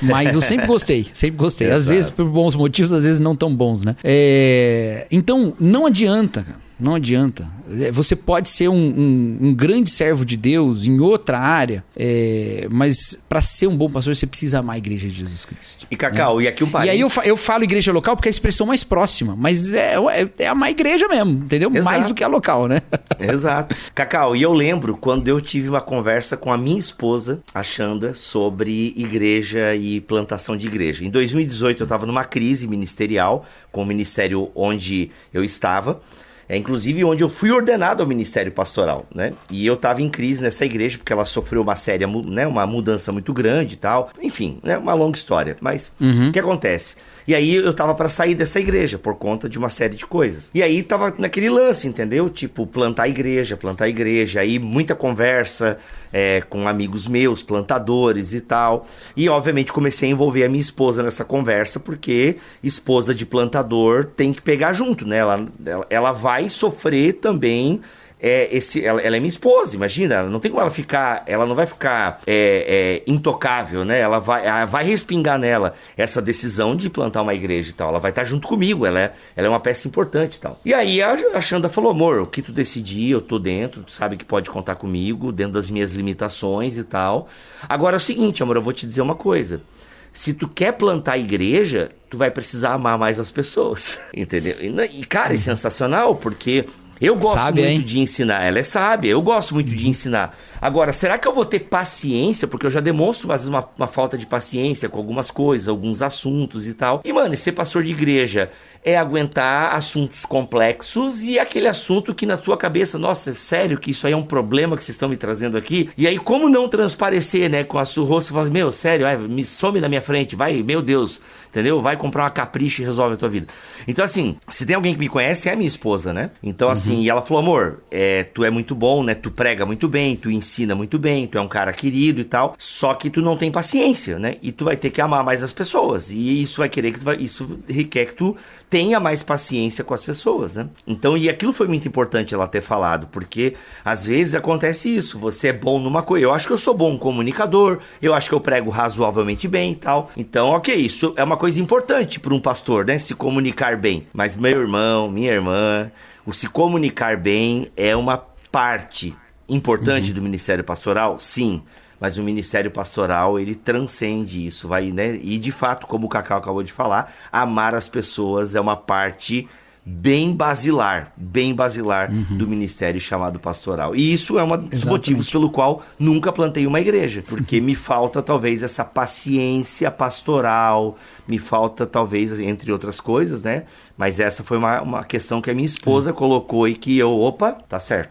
S3: mas eu sempre gostei, sempre gostei. Às vezes por bons motivos motivos às vezes não tão bons, né? É, então, não adianta, cara. Não adianta. É, você pode ser um, um, um, grande servo de Deus em outra área, é, mas para ser um bom pastor você precisa amar a igreja de Jesus Cristo.
S2: E Cacau,
S3: né?
S2: e aqui um parênteses.
S3: E aí eu, eu falo igreja local porque é a expressão mais próxima, mas é, é, é amar a igreja mesmo, entendeu? Exato. Mais do que a local, né? *laughs*
S2: Exato. Cacau, e eu lembro quando eu tive uma conversa com a minha esposa, a Xanda, sobre igreja e plantação de igreja. Em 2018 eu estava numa crise ministerial com o ministério onde eu estava. É inclusive onde eu fui ordenado ao ministério pastoral, né? E eu estava em crise nessa igreja porque ela sofreu uma séria, né, uma mudança muito grande e tal. Enfim, né, uma longa história. Mas uhum. o que acontece? E aí eu tava para sair dessa igreja por conta de uma série de coisas. E aí tava naquele lance, entendeu? Tipo, plantar igreja, plantar igreja. Aí muita conversa é, com amigos meus, plantadores e tal. E obviamente comecei a envolver a minha esposa nessa conversa, porque esposa de plantador tem que pegar junto, né? Ela, ela, ela vai sofrer também é, esse, ela, ela, é minha esposa, imagina, não tem como ela ficar, ela não vai ficar é, é, intocável, né? Ela vai, ela vai respingar nela essa decisão de plantar uma igreja e tal. Ela vai estar junto comigo, ela é, ela é uma peça importante e tal. E aí a, a Xanda falou, amor, o que tu decidir, eu tô dentro, tu sabe que pode contar comigo, dentro das minhas limitações e tal. Agora é o seguinte, amor, eu vou te dizer uma coisa se tu quer plantar igreja, tu vai precisar amar mais as pessoas, *laughs* entendeu? E, cara, é sensacional, porque eu gosto Sabe, muito hein? de ensinar. Ela é sábia, eu gosto muito de ensinar. Agora, será que eu vou ter paciência? Porque eu já demonstro, às vezes, uma, uma falta de paciência com algumas coisas, alguns assuntos e tal. E, mano, ser pastor de igreja é aguentar assuntos complexos e aquele assunto que na sua cabeça, nossa, sério que isso aí é um problema que vocês estão me trazendo aqui? E aí, como não transparecer, né, com a sua rosto, fala, meu, sério, ai, me some da minha frente, vai, meu Deus, entendeu? Vai comprar uma capricha e resolve a tua vida. Então, assim, se tem alguém que me conhece, é a minha esposa, né? Então, assim, uhum. e ela falou, amor, é, tu é muito bom, né? Tu prega muito bem, tu ensina muito bem, tu é um cara querido e tal, só que tu não tem paciência, né? E tu vai ter que amar mais as pessoas. E isso vai querer que tu vai, isso requer que tu tenha mais paciência com as pessoas, né? Então, e aquilo foi muito importante ela ter falado, porque às vezes acontece isso, você é bom numa coisa, eu acho que eu sou bom comunicador, eu acho que eu prego razoavelmente bem e tal. Então, ok, isso é uma coisa importante para um pastor, né? Se comunicar bem. Mas meu irmão, minha irmã, o se comunicar bem é uma parte importante uhum. do ministério pastoral? Sim mas o ministério pastoral ele transcende isso, vai, né? E de fato, como o Cacau acabou de falar, amar as pessoas é uma parte bem basilar, bem basilar uhum. do ministério chamado pastoral. E isso é um dos motivos pelo qual nunca plantei uma igreja, porque me falta talvez essa paciência pastoral, me falta talvez, entre outras coisas, né? Mas essa foi uma, uma questão que a minha esposa uhum. colocou e que eu, opa, tá certo.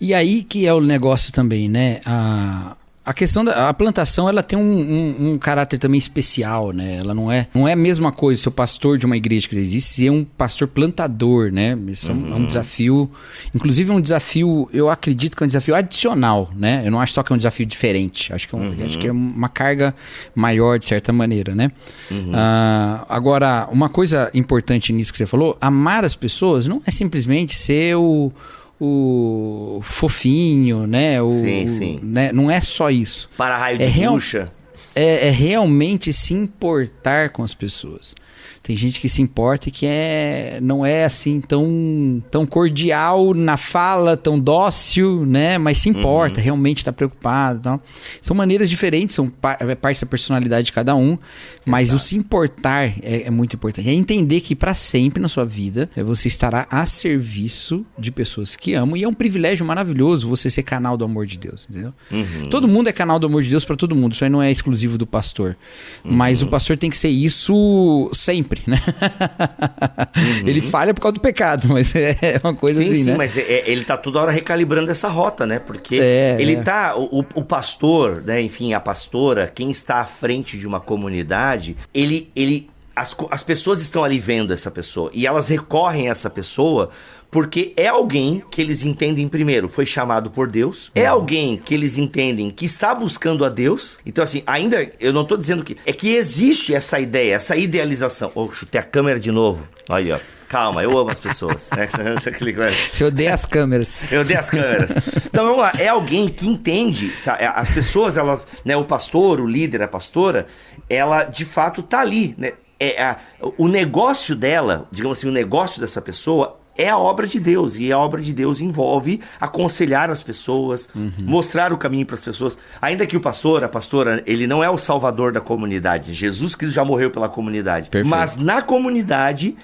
S3: E aí que é o negócio também, né? A a questão da a plantação ela tem um, um, um, caráter também especial, né? Ela não é não é a mesma coisa ser o pastor de uma igreja que existe, ser um pastor plantador, né? Isso uhum. é um uhum. desafio, inclusive um desafio, eu acredito que é um desafio adicional, né? Eu não acho só que é um desafio diferente, acho que é, um, uhum. acho que é uma carga maior de certa maneira, né? Uhum. Uh, agora, uma coisa importante nisso que você falou, amar as pessoas não é simplesmente ser o o fofinho, né? O,
S2: sim, sim.
S3: Né? Não é só isso.
S2: Para raio de
S3: é
S2: real...
S3: é, é realmente se importar com as pessoas. Tem gente que se importa e que é, não é assim tão, tão cordial na fala, tão dócil, né? Mas se importa, uhum. realmente está preocupado. Tal. São maneiras diferentes, são é parte da personalidade de cada um. Mas Exato. o se importar é, é, muito importante. É entender que para sempre na sua vida é você estará a serviço de pessoas que amam. E é um privilégio maravilhoso você ser canal do amor de Deus, entendeu? Uhum. Todo mundo é canal do amor de Deus para todo mundo. Isso aí não é exclusivo do pastor. Uhum. Mas o pastor tem que ser isso sempre sempre, né? Uhum. Ele falha por causa do pecado, mas é uma coisa sim, assim, sim, né?
S2: mas é, ele tá toda hora recalibrando essa rota, né? Porque é, ele é. tá, o, o pastor, né, enfim, a pastora, quem está à frente de uma comunidade, ele, ele as, as pessoas estão ali vendo essa pessoa e elas recorrem a essa pessoa porque é alguém que eles entendem primeiro, foi chamado por Deus, é uhum. alguém que eles entendem que está buscando a Deus. Então, assim, ainda eu não estou dizendo que. É que existe essa ideia, essa idealização. Oh, chutei a câmera de novo. Aí, ó. Calma, eu amo as pessoas. *laughs* Né?
S3: Você odeia as câmeras.
S2: Eu odeio as câmeras. Então vamos lá, é alguém que entende, é, as pessoas, elas, né, o pastor, o líder, a pastora, ela de fato tá ali, né? É, a, o negócio dela, digamos assim, o negócio dessa pessoa é a obra de Deus. E a obra de Deus envolve aconselhar as pessoas, uhum. mostrar o caminho para as pessoas. Ainda que o pastor, a pastora, ele não é o salvador da comunidade. Jesus Cristo já morreu pela comunidade. Perfeito. Mas na comunidade,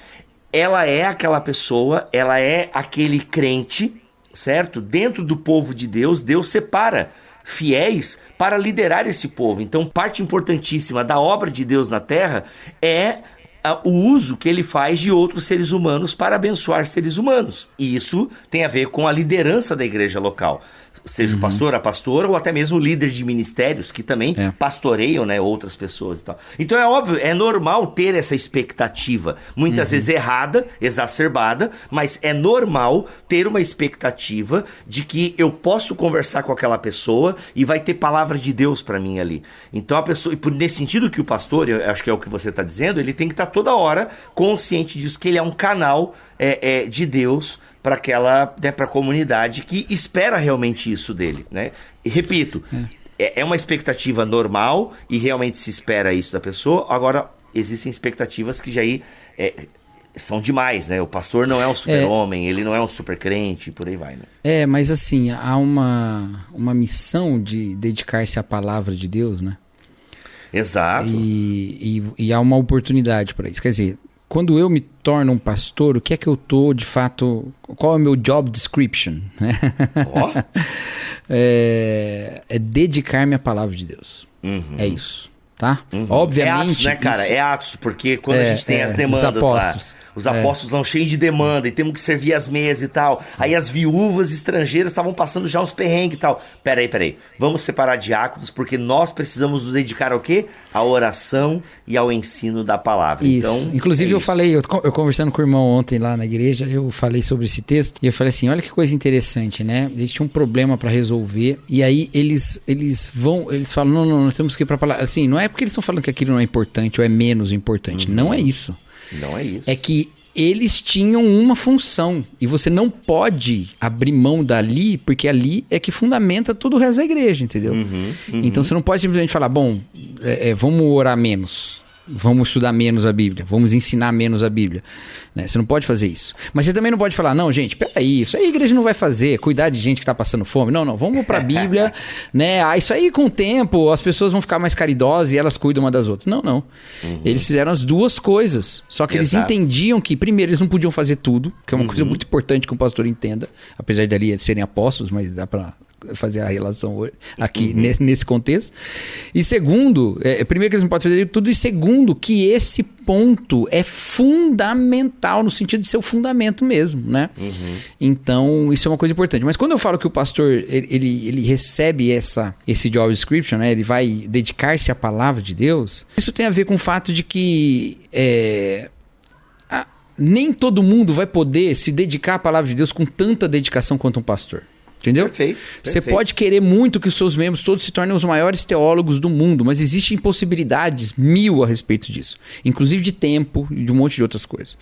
S2: ela é aquela pessoa, ela é aquele crente, certo? Dentro do povo de Deus, Deus separa fiéis para liderar esse povo. Então, parte importantíssima da obra de Deus na terra é o uso que ele faz de outros seres humanos para abençoar seres humanos. E isso tem a ver com a liderança da igreja local seja uhum. o pastor, a pastora, ou até mesmo líder de ministérios que também é. pastoreiam né, outras pessoas e tal. Então é óbvio, é normal ter essa expectativa, muitas uhum. vezes errada, exacerbada, mas é normal ter uma expectativa de que eu posso conversar com aquela pessoa e vai ter palavra de Deus para mim ali. Então a pessoa, nesse sentido que o pastor, eu acho que é o que você está dizendo, ele tem que estar tá toda hora consciente disso, que ele é um canal é, é, de Deus para aquela, né, para a comunidade que espera realmente isso dele, né? E repito, é. é uma expectativa normal e realmente se espera isso da pessoa. Agora existem expectativas que já aí é, são demais, né? O pastor não é um super-homem, é. ele não é um super-crente, por aí vai, né?
S3: É, mas assim, há uma, uma missão de dedicar-se à palavra de Deus, né?
S2: Exato.
S3: E, e, e há uma oportunidade para isso. Quer dizer, quando eu me torno um pastor, o que é que eu tô de fato? Qual é o meu job description? Oh. *laughs* é, é dedicar-me à palavra de Deus. Uhum. É isso tá?
S2: Uhum. Obviamente. É Atos, né, cara? Isso... É Atos, porque quando é, a gente tem é, as demandas os apóstolos. lá, os apóstolos estão cheios de demanda e temos que servir as mesas e tal. Aí as viúvas estrangeiras estavam passando já uns perrengues e tal. Peraí, peraí. Vamos separar diáconos, porque nós precisamos nos dedicar ao quê? À oração e ao ensino da palavra.
S3: Isso. Então, Inclusive, é eu isso. falei, eu, eu, conversando com o irmão ontem lá na igreja, eu falei sobre esse texto e eu falei assim: olha que coisa interessante, né? Eles tinham um problema para resolver e aí eles, eles vão, eles falam: não, não, nós temos que ir pra palavra. Assim, não é porque eles estão falando que aquilo não é importante ou é menos importante. Uhum. Não é isso.
S2: Não é isso.
S3: É que eles tinham uma função e você não pode abrir mão dali porque ali é que fundamenta todo o resto da igreja, entendeu? Uhum, uhum. Então você não pode simplesmente falar, bom, é, é, vamos orar menos vamos estudar menos a Bíblia, vamos ensinar menos a Bíblia. Né? Você não pode fazer isso. Mas você também não pode falar, não, gente, peraí, isso aí a igreja não vai fazer, cuidar de gente que está passando fome. Não, não, vamos para a Bíblia, *laughs* né? Ah, isso aí com o tempo as pessoas vão ficar mais caridosas e elas cuidam uma das outras. Não, não. Uhum. Eles fizeram as duas coisas. Só que Exato. eles entendiam que, primeiro, eles não podiam fazer tudo, que é uma uhum. coisa muito importante que o pastor entenda, apesar de ali serem apóstolos, mas dá para fazer a relação aqui uhum. nesse contexto. E segundo, é, primeiro que eles não podem fazer tudo, e segundo, que esse ponto é fundamental no sentido de ser o fundamento mesmo, né? Uhum. Então, isso é uma coisa importante. Mas quando eu falo que o pastor, ele, ele, ele recebe essa, esse job description, né? Ele vai dedicar-se à palavra de Deus, isso tem a ver com o fato de que é, nem todo mundo vai poder se dedicar à palavra de Deus com tanta dedicação quanto um pastor. Entendeu?
S2: Perfeito,
S3: Você pode querer muito que os seus membros todos se tornem os maiores teólogos do mundo, mas existem possibilidades mil a respeito disso. Inclusive de tempo e de um monte de outras coisas.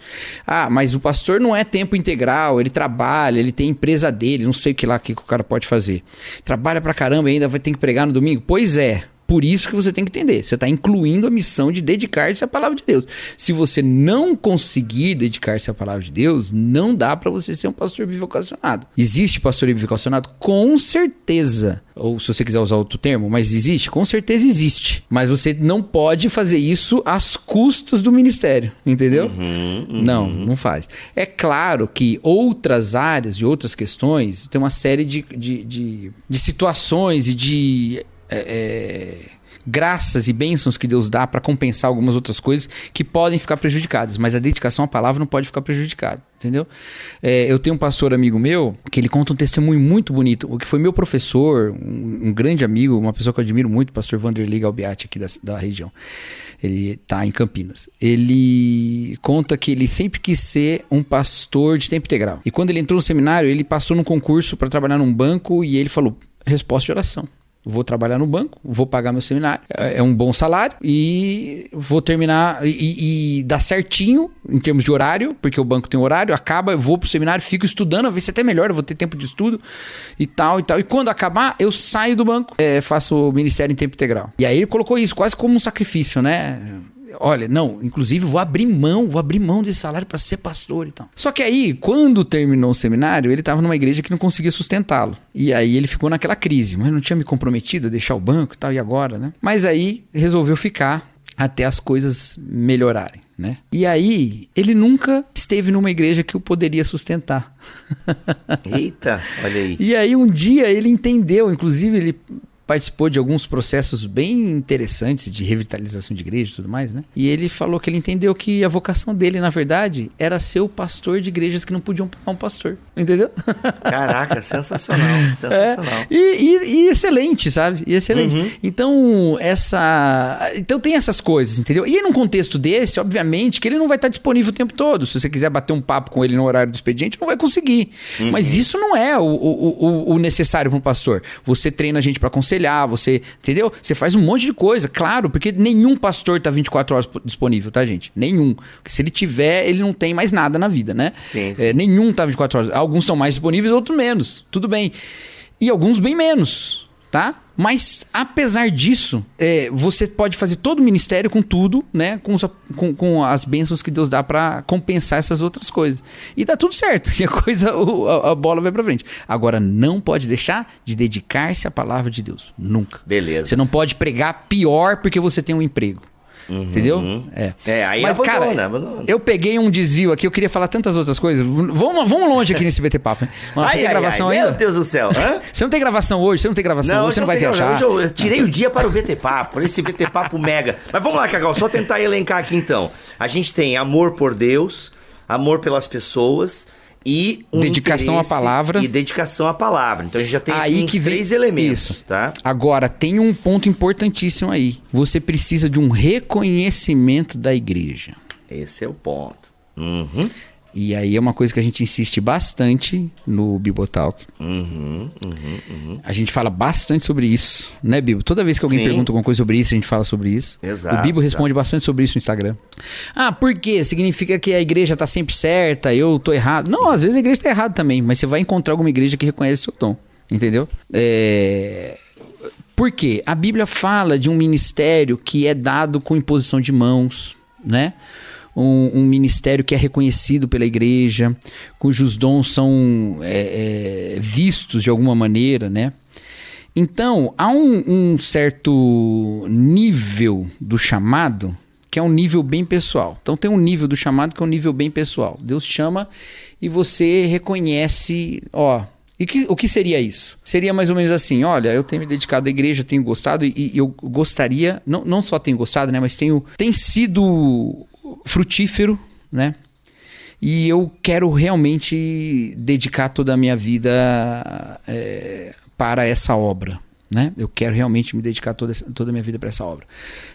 S3: Ah, mas o pastor não é tempo integral, ele trabalha, ele tem empresa dele, não sei o que lá que o cara pode fazer. Trabalha pra caramba e ainda vai ter que pregar no domingo? Pois é. Por isso que você tem que entender. Você está incluindo a missão de dedicar-se à palavra de Deus. Se você não conseguir dedicar-se à palavra de Deus, não dá para você ser um pastor bivocacionado. Existe pastor bivocacionado? Com certeza. Ou se você quiser usar outro termo, mas existe? Com certeza existe. Mas você não pode fazer isso às custas do ministério, entendeu?
S2: Uhum, uhum.
S3: Não, não faz. É claro que outras áreas e outras questões tem uma série de, de, de, de situações e de. É, é, graças e bênçãos que Deus dá para compensar algumas outras coisas que podem ficar prejudicadas, mas a dedicação à palavra não pode ficar prejudicada, entendeu? É, eu tenho um pastor amigo meu que ele conta um testemunho muito bonito, o que foi meu professor, um, um grande amigo, uma pessoa que eu admiro muito, o pastor Vanderlei Galbiati aqui da, da região. Ele está em Campinas. Ele conta que ele sempre quis ser um pastor de tempo integral. E quando ele entrou no seminário, ele passou num concurso para trabalhar num banco e ele falou: resposta de oração vou trabalhar no banco, vou pagar meu seminário, é, é um bom salário e vou terminar e, e dá certinho em termos de horário, porque o banco tem horário, acaba, eu vou pro seminário, fico estudando, a ver se até melhor, eu vou ter tempo de estudo e tal e tal. E quando acabar, eu saio do banco, é, faço o ministério em tempo integral. E aí ele colocou isso quase como um sacrifício, né? Olha, não, inclusive vou abrir mão, vou abrir mão desse salário para ser pastor e tal. Só que aí, quando terminou o seminário, ele estava numa igreja que não conseguia sustentá-lo. E aí ele ficou naquela crise, mas não tinha me comprometido a deixar o banco e tal, e agora, né? Mas aí resolveu ficar até as coisas melhorarem. Né? E aí, ele nunca esteve numa igreja que o poderia sustentar. *laughs*
S2: Eita, olha aí.
S3: E aí, um dia ele entendeu, inclusive, ele participou de alguns processos bem interessantes de revitalização de igreja e tudo mais, né? E ele falou que ele entendeu que a vocação dele, na verdade, era ser o pastor de igrejas que não podiam pagar um pastor. Entendeu?
S2: Caraca, sensacional, *laughs* sensacional.
S3: É, e, e, e, excelente, sabe? E excelente. Uhum. Então, essa. Então tem essas coisas, entendeu? E num contexto desse, obviamente, que ele não vai estar disponível o tempo todo. Se você quiser bater um papo com ele no horário do expediente, não vai conseguir. Uhum. Mas isso não é o, o, o, o necessário para um pastor. Você treina a gente para aconselhar aconselhar, você, entendeu? Você faz um monte de coisa, claro, porque nenhum pastor tá 24 horas disponível, tá, gente? Nenhum. Porque se ele tiver, ele não tem mais nada na vida, né?
S2: Sim, sim.
S3: É, nenhum tá 24 horas. Alguns são mais disponíveis, outros menos. Tudo bem. E alguns bem menos tá? Mas, apesar disso, é, você pode fazer todo o ministério com tudo, né? Com, os, com, com as bênçãos que Deus dá para compensar essas outras coisas. E dá tudo certo. *laughs* E a coisa, a, a bola vai para frente. Agora, não pode deixar de dedicar-se à palavra de Deus. Nunca.
S2: Beleza.
S3: Você não pode pregar pior porque você tem um emprego. Uhum. Entendeu?
S2: É. é, aí
S3: Mas, abandona, cara, abandona. eu peguei um desvio aqui, eu queria falar tantas outras coisas. Vamos, vamos longe aqui nesse BT Papo.
S2: Nossa, ai, você tem ai, gravação ai, ainda? Meu Deus do céu. Hã? *laughs*
S3: Você não tem gravação hoje? Você não tem gravação não, hoje? Você não vai viajar?
S2: Hoje eu tirei o dia para o BT Papo, esse BT Papo mega. Mas vamos lá, Cacau, só tentar elencar aqui então. A gente tem amor por Deus, amor pelas pessoas e
S3: um dedicação à palavra
S2: e dedicação à palavra. Então a gente já tem aí que vem... três elementos, Isso. tá?
S3: Agora tem um ponto importantíssimo aí. Você precisa de um reconhecimento da igreja.
S2: Esse é o ponto. Uhum.
S3: E aí é uma coisa que a gente insiste bastante no Bibotalk.
S2: Uhum, uhum, uhum.
S3: A gente fala bastante sobre isso, né, Bibo? Toda vez que alguém Sim. pergunta alguma coisa sobre isso, a gente fala sobre isso.
S2: Exato.
S3: O Bibo responde bastante sobre isso no Instagram. Ah, por quê? Significa que a igreja tá sempre certa, eu tô errado. Não, às vezes a igreja tá errada também, mas você vai encontrar alguma igreja que reconhece o seu tom. Entendeu? É... Por quê? A Bíblia fala de um ministério que é dado com imposição de mãos, né? Um, um, ministério que é reconhecido pela igreja, cujos dons são é, é, vistos de alguma maneira, né? Então, há um, um certo nível do chamado que é um nível bem pessoal. Então tem um nível do chamado que é um nível bem pessoal. Deus chama e você reconhece, ó, e que, o que seria isso? Seria mais ou menos assim: olha, eu tenho me dedicado à igreja, tenho gostado e, e eu gostaria, não, não só tenho gostado, né, mas tenho tem sido frutífero, né? E eu quero realmente dedicar toda a minha vida é, para essa obra, né? Eu quero realmente me dedicar toda, toda a minha vida para essa obra.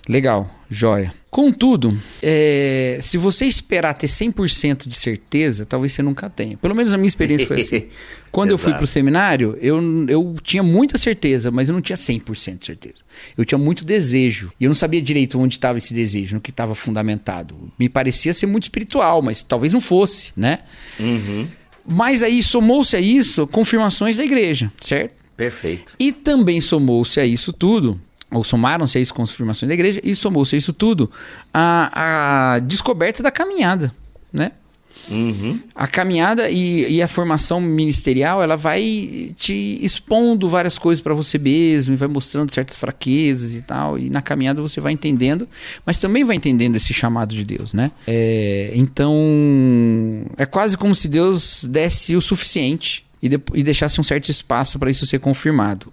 S3: Legal, joia. Contudo, é, se você esperar ter 100% de certeza, talvez você nunca tenha. Pelo menos a minha experiência foi assim. *laughs* Quando eu fui para o seminário, eu, eu tinha muita certeza, mas eu não tinha 100% de certeza. Eu tinha muito desejo. E eu não sabia direito onde estava esse desejo, no que estava fundamentado. Me parecia ser muito espiritual, mas talvez não fosse, né?
S2: Uhum.
S3: Mas aí somou-se a isso confirmações da igreja, certo?
S2: Perfeito.
S3: E também somou-se a isso tudo ou somaram-se a isso confirmações da igreja, e somou-se a isso tudo a, a descoberta da caminhada, né?
S2: Uhum.
S3: A caminhada e, e, a formação ministerial, ela vai te expondo várias coisas para você mesmo, e vai mostrando certas fraquezas e tal. E na caminhada você vai entendendo, mas também vai entendendo esse chamado de Deus, né? É, então, é quase como se Deus desse o suficiente e, de, e deixasse um certo espaço para isso ser confirmado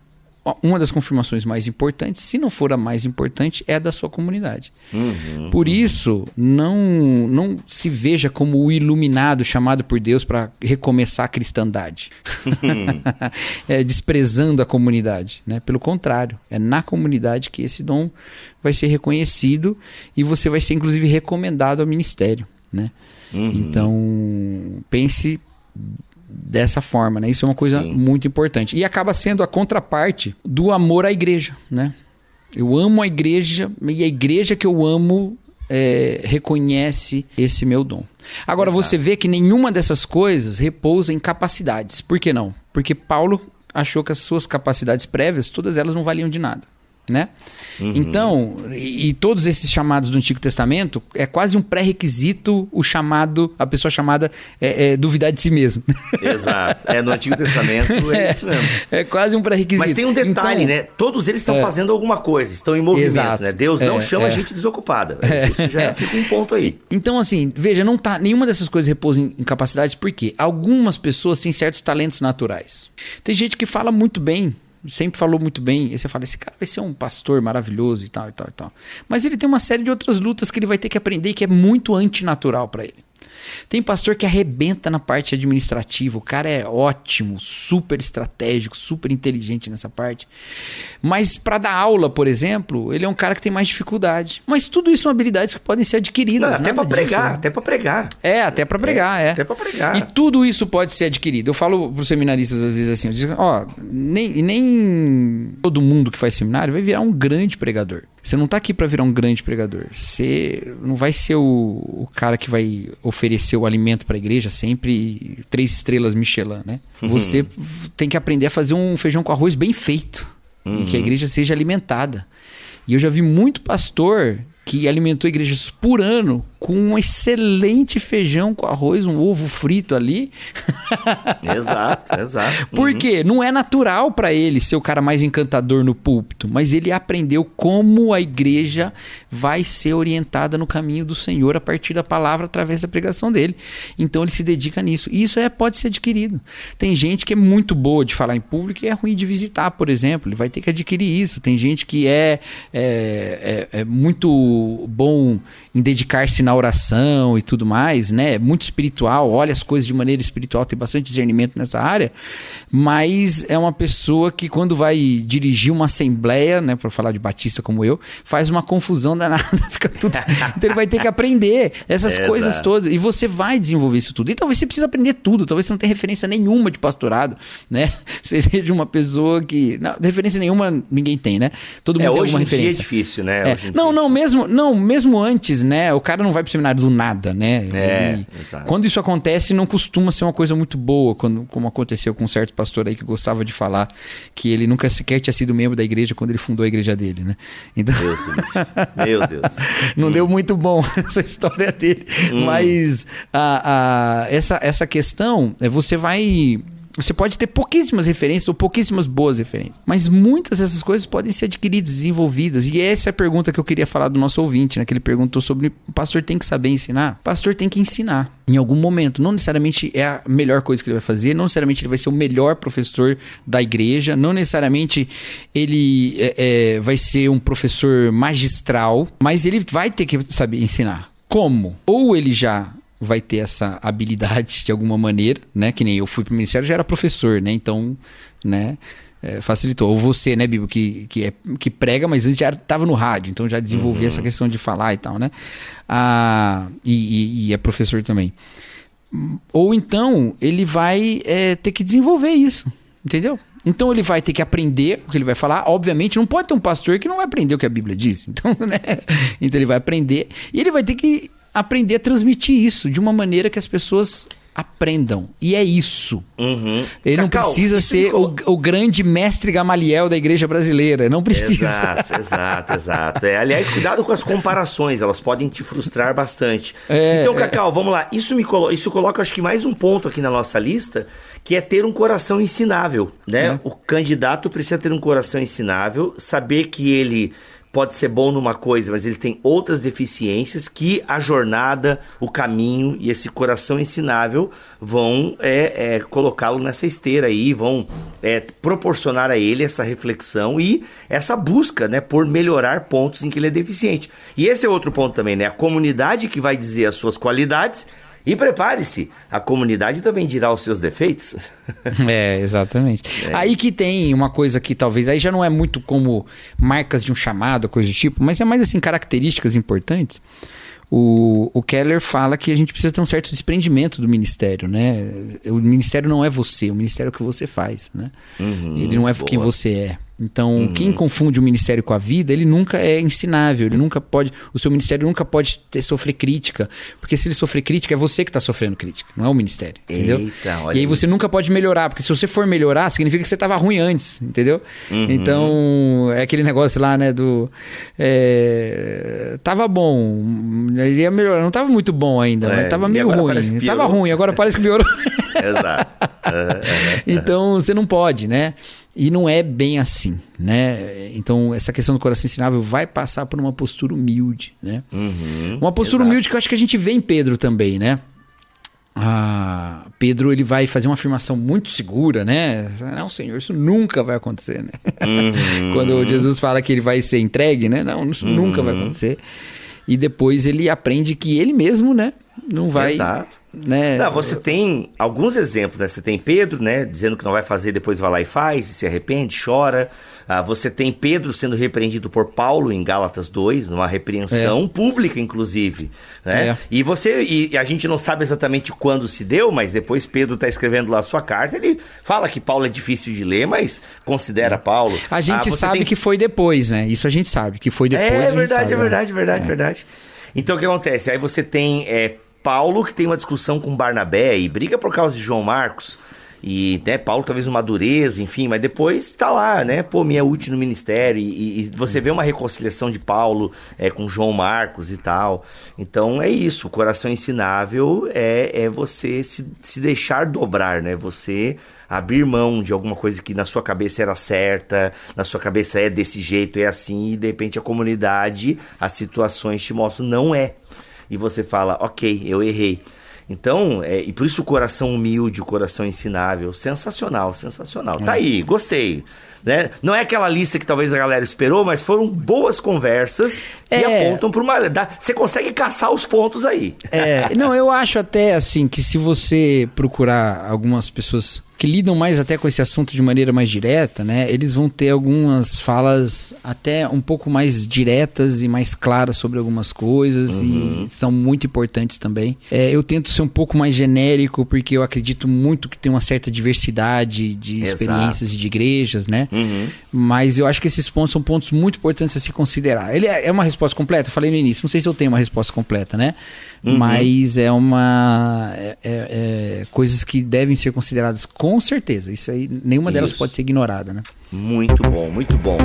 S3: uma das confirmações mais importantes, se não for a mais importante, é a da sua comunidade.
S2: Uhum,
S3: por isso, não, não se veja como o iluminado chamado por Deus para recomeçar a cristandade, *laughs* é, desprezando a comunidade. Né? Pelo contrário, é na comunidade que esse dom vai ser reconhecido e você vai ser, inclusive, recomendado ao ministério. Né?
S2: Uhum.
S3: Então, pense dessa forma, né? Isso é uma coisa
S2: Sim.
S3: muito importante. E acaba sendo a contraparte do amor à igreja, né? Eu amo a igreja e a igreja que eu amo é, reconhece esse meu dom. Agora
S2: Exato.
S3: você vê que nenhuma dessas coisas repousa em capacidades. Por que não? Porque Paulo achou que as suas capacidades prévias, todas elas não valiam de nada. Né?
S2: Uhum.
S3: Então, e, e, todos esses chamados do Antigo Testamento é quase um pré-requisito o chamado, a pessoa chamada é, é, duvidar de si mesmo. *laughs*
S2: Exato. É, no Antigo Testamento é, isso mesmo.
S3: É quase um pré-requisito.
S2: Mas tem um detalhe,
S3: então,
S2: né? Todos eles estão fazendo alguma coisa, estão em movimento,
S3: Exato.
S2: né? Deus não
S3: É,
S2: chama
S3: é.
S2: a gente desocupada. Isso já fica um ponto aí.
S3: Então, assim, veja, não tá. Nenhuma dessas coisas repousa em, em capacidades, porque algumas pessoas têm certos talentos naturais. Tem gente que fala muito bem, sempre falou muito bem. E você fala, esse cara vai ser um pastor maravilhoso e tal, e tal, e tal. Mas ele tem uma série de outras lutas que ele vai ter que aprender que é muito antinatural para ele. Tem pastor que arrebenta na parte administrativa. O cara é ótimo, super estratégico, super inteligente nessa parte. Mas para dar aula, por exemplo, ele é um cara que tem mais dificuldade. Mas tudo isso são habilidades que podem ser adquiridas.
S2: Não, até
S3: disso,
S2: pregar,
S3: né?
S2: até pra pregar.
S3: É, até para pregar, é.
S2: Até pra pregar.
S3: E tudo isso pode ser adquirido. Eu falo pros seminaristas às vezes assim, eu digo, ó, nem, nem todo mundo que faz seminário vai virar um grande pregador. Você não tá aqui para virar um grande pregador. Você não vai ser o, o cara que vai oferecer o alimento para a igreja sempre três estrelas Michelin, né? Você tem que aprender a fazer um feijão com arroz bem feito e que a igreja seja alimentada. E eu já vi muito pastor que alimentou igrejas por ano com um excelente feijão com arroz, um ovo frito ali. *laughs*
S2: Exato, exato.
S3: Por
S2: Uhum.
S3: quê? Não é natural para ele ser o cara mais encantador no púlpito, mas ele aprendeu como a igreja vai ser orientada no caminho do Senhor a partir da palavra através da pregação dele. Então ele se dedica nisso. E isso é, pode ser adquirido. Tem gente que é muito boa de falar em público e é ruim de visitar, por exemplo. Ele vai ter que adquirir isso. Tem gente que é, é, é- é muito bom em dedicar-se na oração e tudo mais, né? É muito espiritual, olha as coisas de maneira espiritual, tem bastante discernimento nessa área, mas é uma pessoa que quando vai dirigir uma assembleia, né, para falar de batista como eu, faz uma confusão danada, *laughs* fica tudo. Então ele vai ter que aprender essas *laughs*
S2: Exato.
S3: coisas todas e você vai desenvolver isso tudo. E talvez você precise aprender tudo, talvez você não tenha referência nenhuma de pastorado, né? *laughs* Você seja uma pessoa que não, referência nenhuma ninguém tem, né? Todo mundo
S2: É,
S3: tem
S2: hoje
S3: alguma
S2: em dia é
S3: referência.
S2: difícil, né?
S3: É. Não,
S2: dia.
S3: não, mesmo, não, mesmo antes, né? O cara não vai pro seminário do nada, né?
S2: É,
S3: Ele-. Quando isso acontece, não costuma ser uma coisa muito boa, quando, como aconteceu com um certo pastor aí que gostava de falar que ele nunca sequer tinha sido membro da igreja quando ele fundou a igreja dele, né? Então,
S2: Deus, meu Deus. *laughs*
S3: não deu muito bom *laughs* essa história dele. Mas a, a- essa, essa questão, é você vai. Você pode ter pouquíssimas referências ou pouquíssimas boas referências. Mas muitas dessas coisas podem ser adquiridas, desenvolvidas. E essa é a pergunta que eu queria falar do nosso ouvinte, né? Que ele perguntou sobre o pastor tem que saber ensinar. O pastor tem que ensinar em algum momento. Não necessariamente é a melhor coisa que ele vai fazer, não necessariamente ele vai ser o melhor professor da igreja, não necessariamente ele é, é, vai ser um professor magistral, mas ele vai ter que saber ensinar. Como? Ou ele já vai ter essa habilidade de alguma maneira, né? Que nem eu fui pro ministério, já era professor, né? Então, né? é, facilitou. Ou você, né, Bibo, que, que, é, que prega, mas antes já estava no rádio, então já desenvolvia essa questão de falar e tal, né? Ah, e, e- e é professor também. Ou então ele vai é, ter que desenvolver isso, entendeu? Então ele vai ter que aprender o que ele vai falar. Obviamente, não pode ter um pastor que não vai aprender o que a Bíblia diz. *laughs* Então, né? Então ele vai aprender e ele vai ter que aprender a transmitir isso de uma maneira que as pessoas aprendam. E é isso.
S2: Uhum.
S3: Ele não
S2: Cacau,
S3: precisa
S2: isso
S3: ser o, o grande mestre Gamaliel da igreja brasileira. Não precisa.
S2: Exato, *laughs* exato, exato. É, aliás, cuidado com as comparações, elas podem te frustrar bastante.
S3: É,
S2: então,
S3: é.
S2: Cacau, vamos lá. Isso me colo... isso coloca, acho que mais um ponto aqui na nossa lista, que é ter um coração ensinável, né?
S3: É.
S2: O candidato precisa ter um coração ensinável, saber que ele pode ser bom numa coisa, mas ele tem outras deficiências que a jornada, o caminho e esse coração ensinável vão é, é, colocá-lo nessa esteira aí, vão é, proporcionar a ele essa reflexão e essa busca, né, por melhorar pontos em que ele é deficiente. E esse é outro ponto também, né? A comunidade que vai dizer as suas qualidades e prepare-se, a comunidade também dirá os seus defeitos. *laughs*
S3: É, exatamente. Aí que tem uma coisa que talvez aí já não é muito como marcas de um chamado, coisa do tipo, mas é mais assim características importantes. O, o Keller fala que a gente precisa ter um certo desprendimento do ministério, né? O ministério não é você, o ministério é o que você faz, né? ele não é
S2: boa.
S3: quem você é. Então, quem confunde o ministério com a vida, ele nunca é ensinável, ele nunca pode, o seu ministério nunca pode ter, sofrer crítica, porque se ele sofrer crítica, é você que está sofrendo crítica, não é o ministério, entendeu?
S2: Eita,
S3: e aí
S2: aí.
S3: você nunca pode melhorar, porque se você for melhorar, significa que você estava ruim antes, entendeu? Então, é aquele negócio lá, né, do... É, tava bom, ele ia melhorar, não tava muito bom ainda,
S2: É,
S3: mas tava meio ruim. Tava ruim, agora parece que piorou. *laughs*
S2: Exato. *laughs* É,
S3: Então você não pode, né? E não é bem assim, né? Então essa questão do coração ensinável vai passar por uma postura humilde, né?
S2: Uhum,
S3: Uma postura
S2: exato.
S3: humilde que eu acho que a gente vê em Pedro também, né? Ah, Pedro ele vai fazer uma afirmação muito segura, né? Não, Senhor, isso nunca vai acontecer, né?
S2: Uhum. *laughs*
S3: Quando Jesus fala que ele vai ser entregue, né? Não, isso nunca vai acontecer. E depois ele aprende que ele mesmo, né? Não vai,
S2: Exato.
S3: né?
S2: Não, você tem alguns exemplos, né? Você tem Pedro, né? Dizendo que não vai fazer, depois vai lá e faz, e se arrepende, chora. Ah, você tem Pedro sendo repreendido por Paulo em Gálatas 2, numa repreensão pública, inclusive. Né?
S3: É.
S2: E você. E a gente não sabe exatamente quando se deu, mas depois Pedro está escrevendo lá a sua carta. Ele fala que Paulo é difícil de ler, mas considera Paulo.
S3: A gente
S2: Ah,
S3: sabe
S2: tem-
S3: que foi depois, né? Isso a gente sabe, que foi depois.
S2: É verdade,
S3: sabe,
S2: é
S3: né?
S2: verdade, verdade, verdade. Então o que acontece? Aí você tem é, Paulo que tem uma discussão com Barnabé e briga por causa de João Marcos. E, né, Paulo talvez uma dureza, enfim, mas depois tá lá, né? Pô, me é útil no ministério. E, e você vê uma reconciliação de Paulo é, com João Marcos e tal. Então é isso, o coração ensinável é, é você se, se deixar dobrar, né? Você abrir mão de alguma coisa que na sua cabeça era certa, na sua cabeça é desse jeito, é assim, e de repente a comunidade, as situações te mostram, não é. E você fala, ok, eu errei. Então, é, e por isso o coração humilde, o coração ensinável, sensacional, sensacional. Tá aí, gostei. Né? Não é aquela lista que talvez a galera esperou, mas foram boas conversas que
S3: É.
S2: apontam para uma. Você consegue caçar os pontos aí.
S3: É, não, eu acho até assim que se você procurar algumas pessoas que lidam mais até com esse assunto de maneira mais direta, né? Eles vão ter algumas falas até um pouco mais diretas e mais claras sobre algumas coisas
S2: Uhum.
S3: e são muito importantes também. É, eu tento ser um pouco mais genérico porque eu acredito muito que tem uma certa diversidade de
S2: Exato.
S3: experiências e de igrejas, né?
S2: Uhum.
S3: Mas eu acho que esses pontos são pontos muito importantes a se considerar. Ele é é uma resposta completa? Eu falei no início, não sei se eu tenho uma resposta completa, né? Mas é uma. É, é- é coisas que devem ser consideradas com certeza. Isso aí, nenhuma delas
S2: Isso.
S3: pode ser ignorada, né?
S2: Muito bom, muito bom.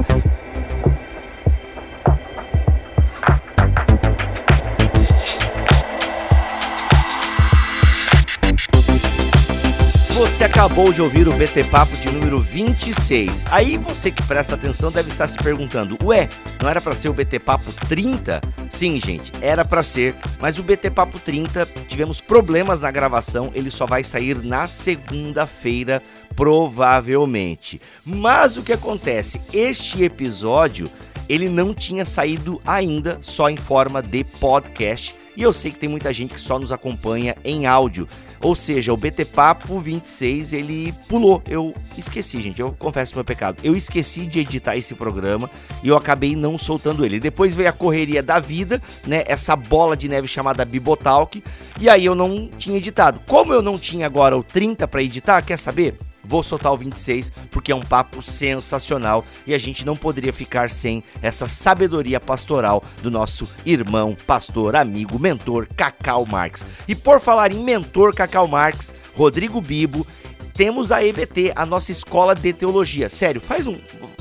S2: Você acabou de ouvir o BT Papo de número 26. Aí você que presta atenção deve estar se perguntando: ué, não era pra ser o BT Papo 30? Sim, gente, era pra ser, mas o BT Papo 30 tivemos problemas na gravação, ele só vai sair na segunda-feira, provavelmente. Mas o que acontece? Este episódio ele não tinha saído ainda só em forma de podcast. E eu sei que tem muita gente que só nos acompanha em áudio. Ou seja, o BT Papo 26 ele pulou. Eu esqueci, gente. Eu confesso meu pecado. Eu esqueci de editar esse programa e eu acabei não soltando ele. Depois veio a correria da vida, né? Essa bola de neve chamada Bibotalk. E aí eu não tinha editado. Como eu não tinha agora o 30 para editar, quer saber? Vou soltar o 26 porque é um papo sensacional e a gente não poderia ficar sem essa sabedoria pastoral do nosso irmão, pastor, amigo, mentor Cacau Marx. E por falar em mentor Cacau Marx, Rodrigo Bibo, temos a EBT, a nossa escola de teologia. Sério, faz um,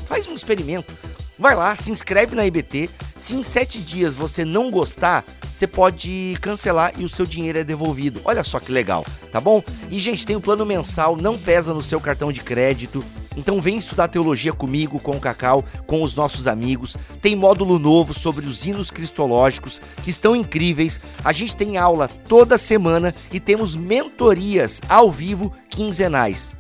S2: faz um experimento. Vai lá, se inscreve na EBT. Se em sete dias você não gostar, você pode cancelar e o seu dinheiro é devolvido. Olha só que legal, tá bom? E, gente, tem o plano mensal, não pesa no seu cartão de crédito. Então vem estudar teologia comigo, com o Cacau, com os nossos amigos. Tem módulo novo sobre os hinos cristológicos, que estão incríveis. A gente tem aula toda semana e temos mentorias ao vivo quinzenais.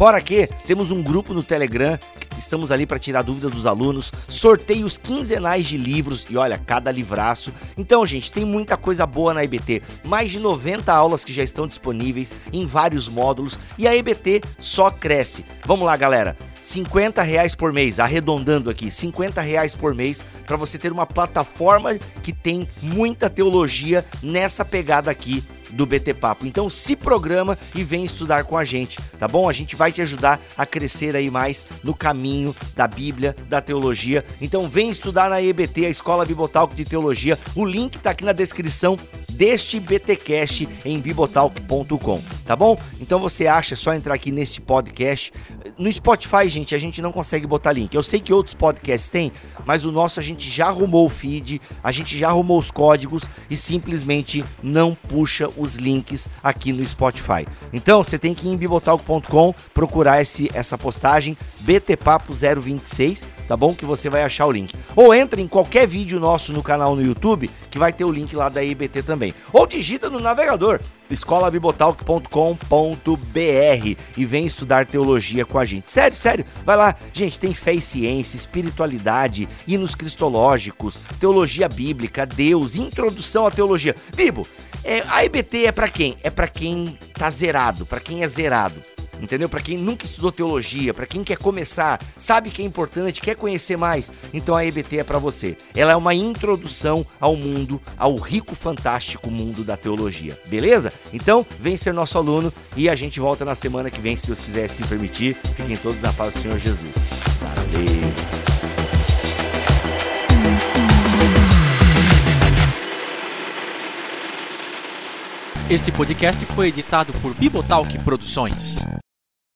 S2: Fora que temos um grupo no Telegram, estamos ali para tirar dúvidas dos alunos, sorteios quinzenais de livros e olha, cada livraço. Então, gente, tem muita coisa boa na EBT. Mais de 90 aulas que já estão disponíveis em vários módulos e a EBT só cresce. Vamos lá, galera. 50 reais por mês, arredondando aqui, 50 reais por mês para você ter uma plataforma que tem muita teologia nessa pegada aqui do BT Papo. Então se programa e vem estudar com a gente, tá bom? A gente vai te ajudar a crescer aí mais no caminho da Bíblia, da teologia. Então vem estudar na EBT, a Escola Bibotalk de Teologia. O link tá aqui na descrição deste BTcast em bibotalk.com, tá bom? Então você acha, é só entrar aqui nesse podcast. No Spotify, gente, a gente não consegue botar link. Eu sei que outros podcasts têm, mas o nosso a gente já arrumou o feed, a gente já arrumou os códigos e simplesmente não puxa os links aqui no Spotify. Então você tem que ir em bibotalk.com procurar esse, essa postagem BTpapo 026, tá bom? Que você vai achar o link. Ou entra em qualquer vídeo nosso no canal no YouTube que vai ter o link lá da IBT também. Ou digita no navegador escolabibotalk.com.br e vem estudar teologia com a gente. Sério, sério, vai lá. Gente, tem fé e ciência, espiritualidade, hinos cristológicos, teologia bíblica, Deus, introdução à teologia. Bibo, é, a IBT é para quem? É para quem tá zerado, para quem é zerado entendeu? Para quem nunca estudou teologia, para quem quer começar, sabe que é importante, quer conhecer mais, então a EBT é para você. Ela é uma introdução ao mundo, ao rico, fantástico mundo da teologia, beleza? Então, vem ser nosso aluno e a gente volta na semana que vem, se Deus quiser se permitir. Fiquem todos na paz do Senhor Jesus. Valeu!
S4: Este podcast foi editado por Bibotalk Produções.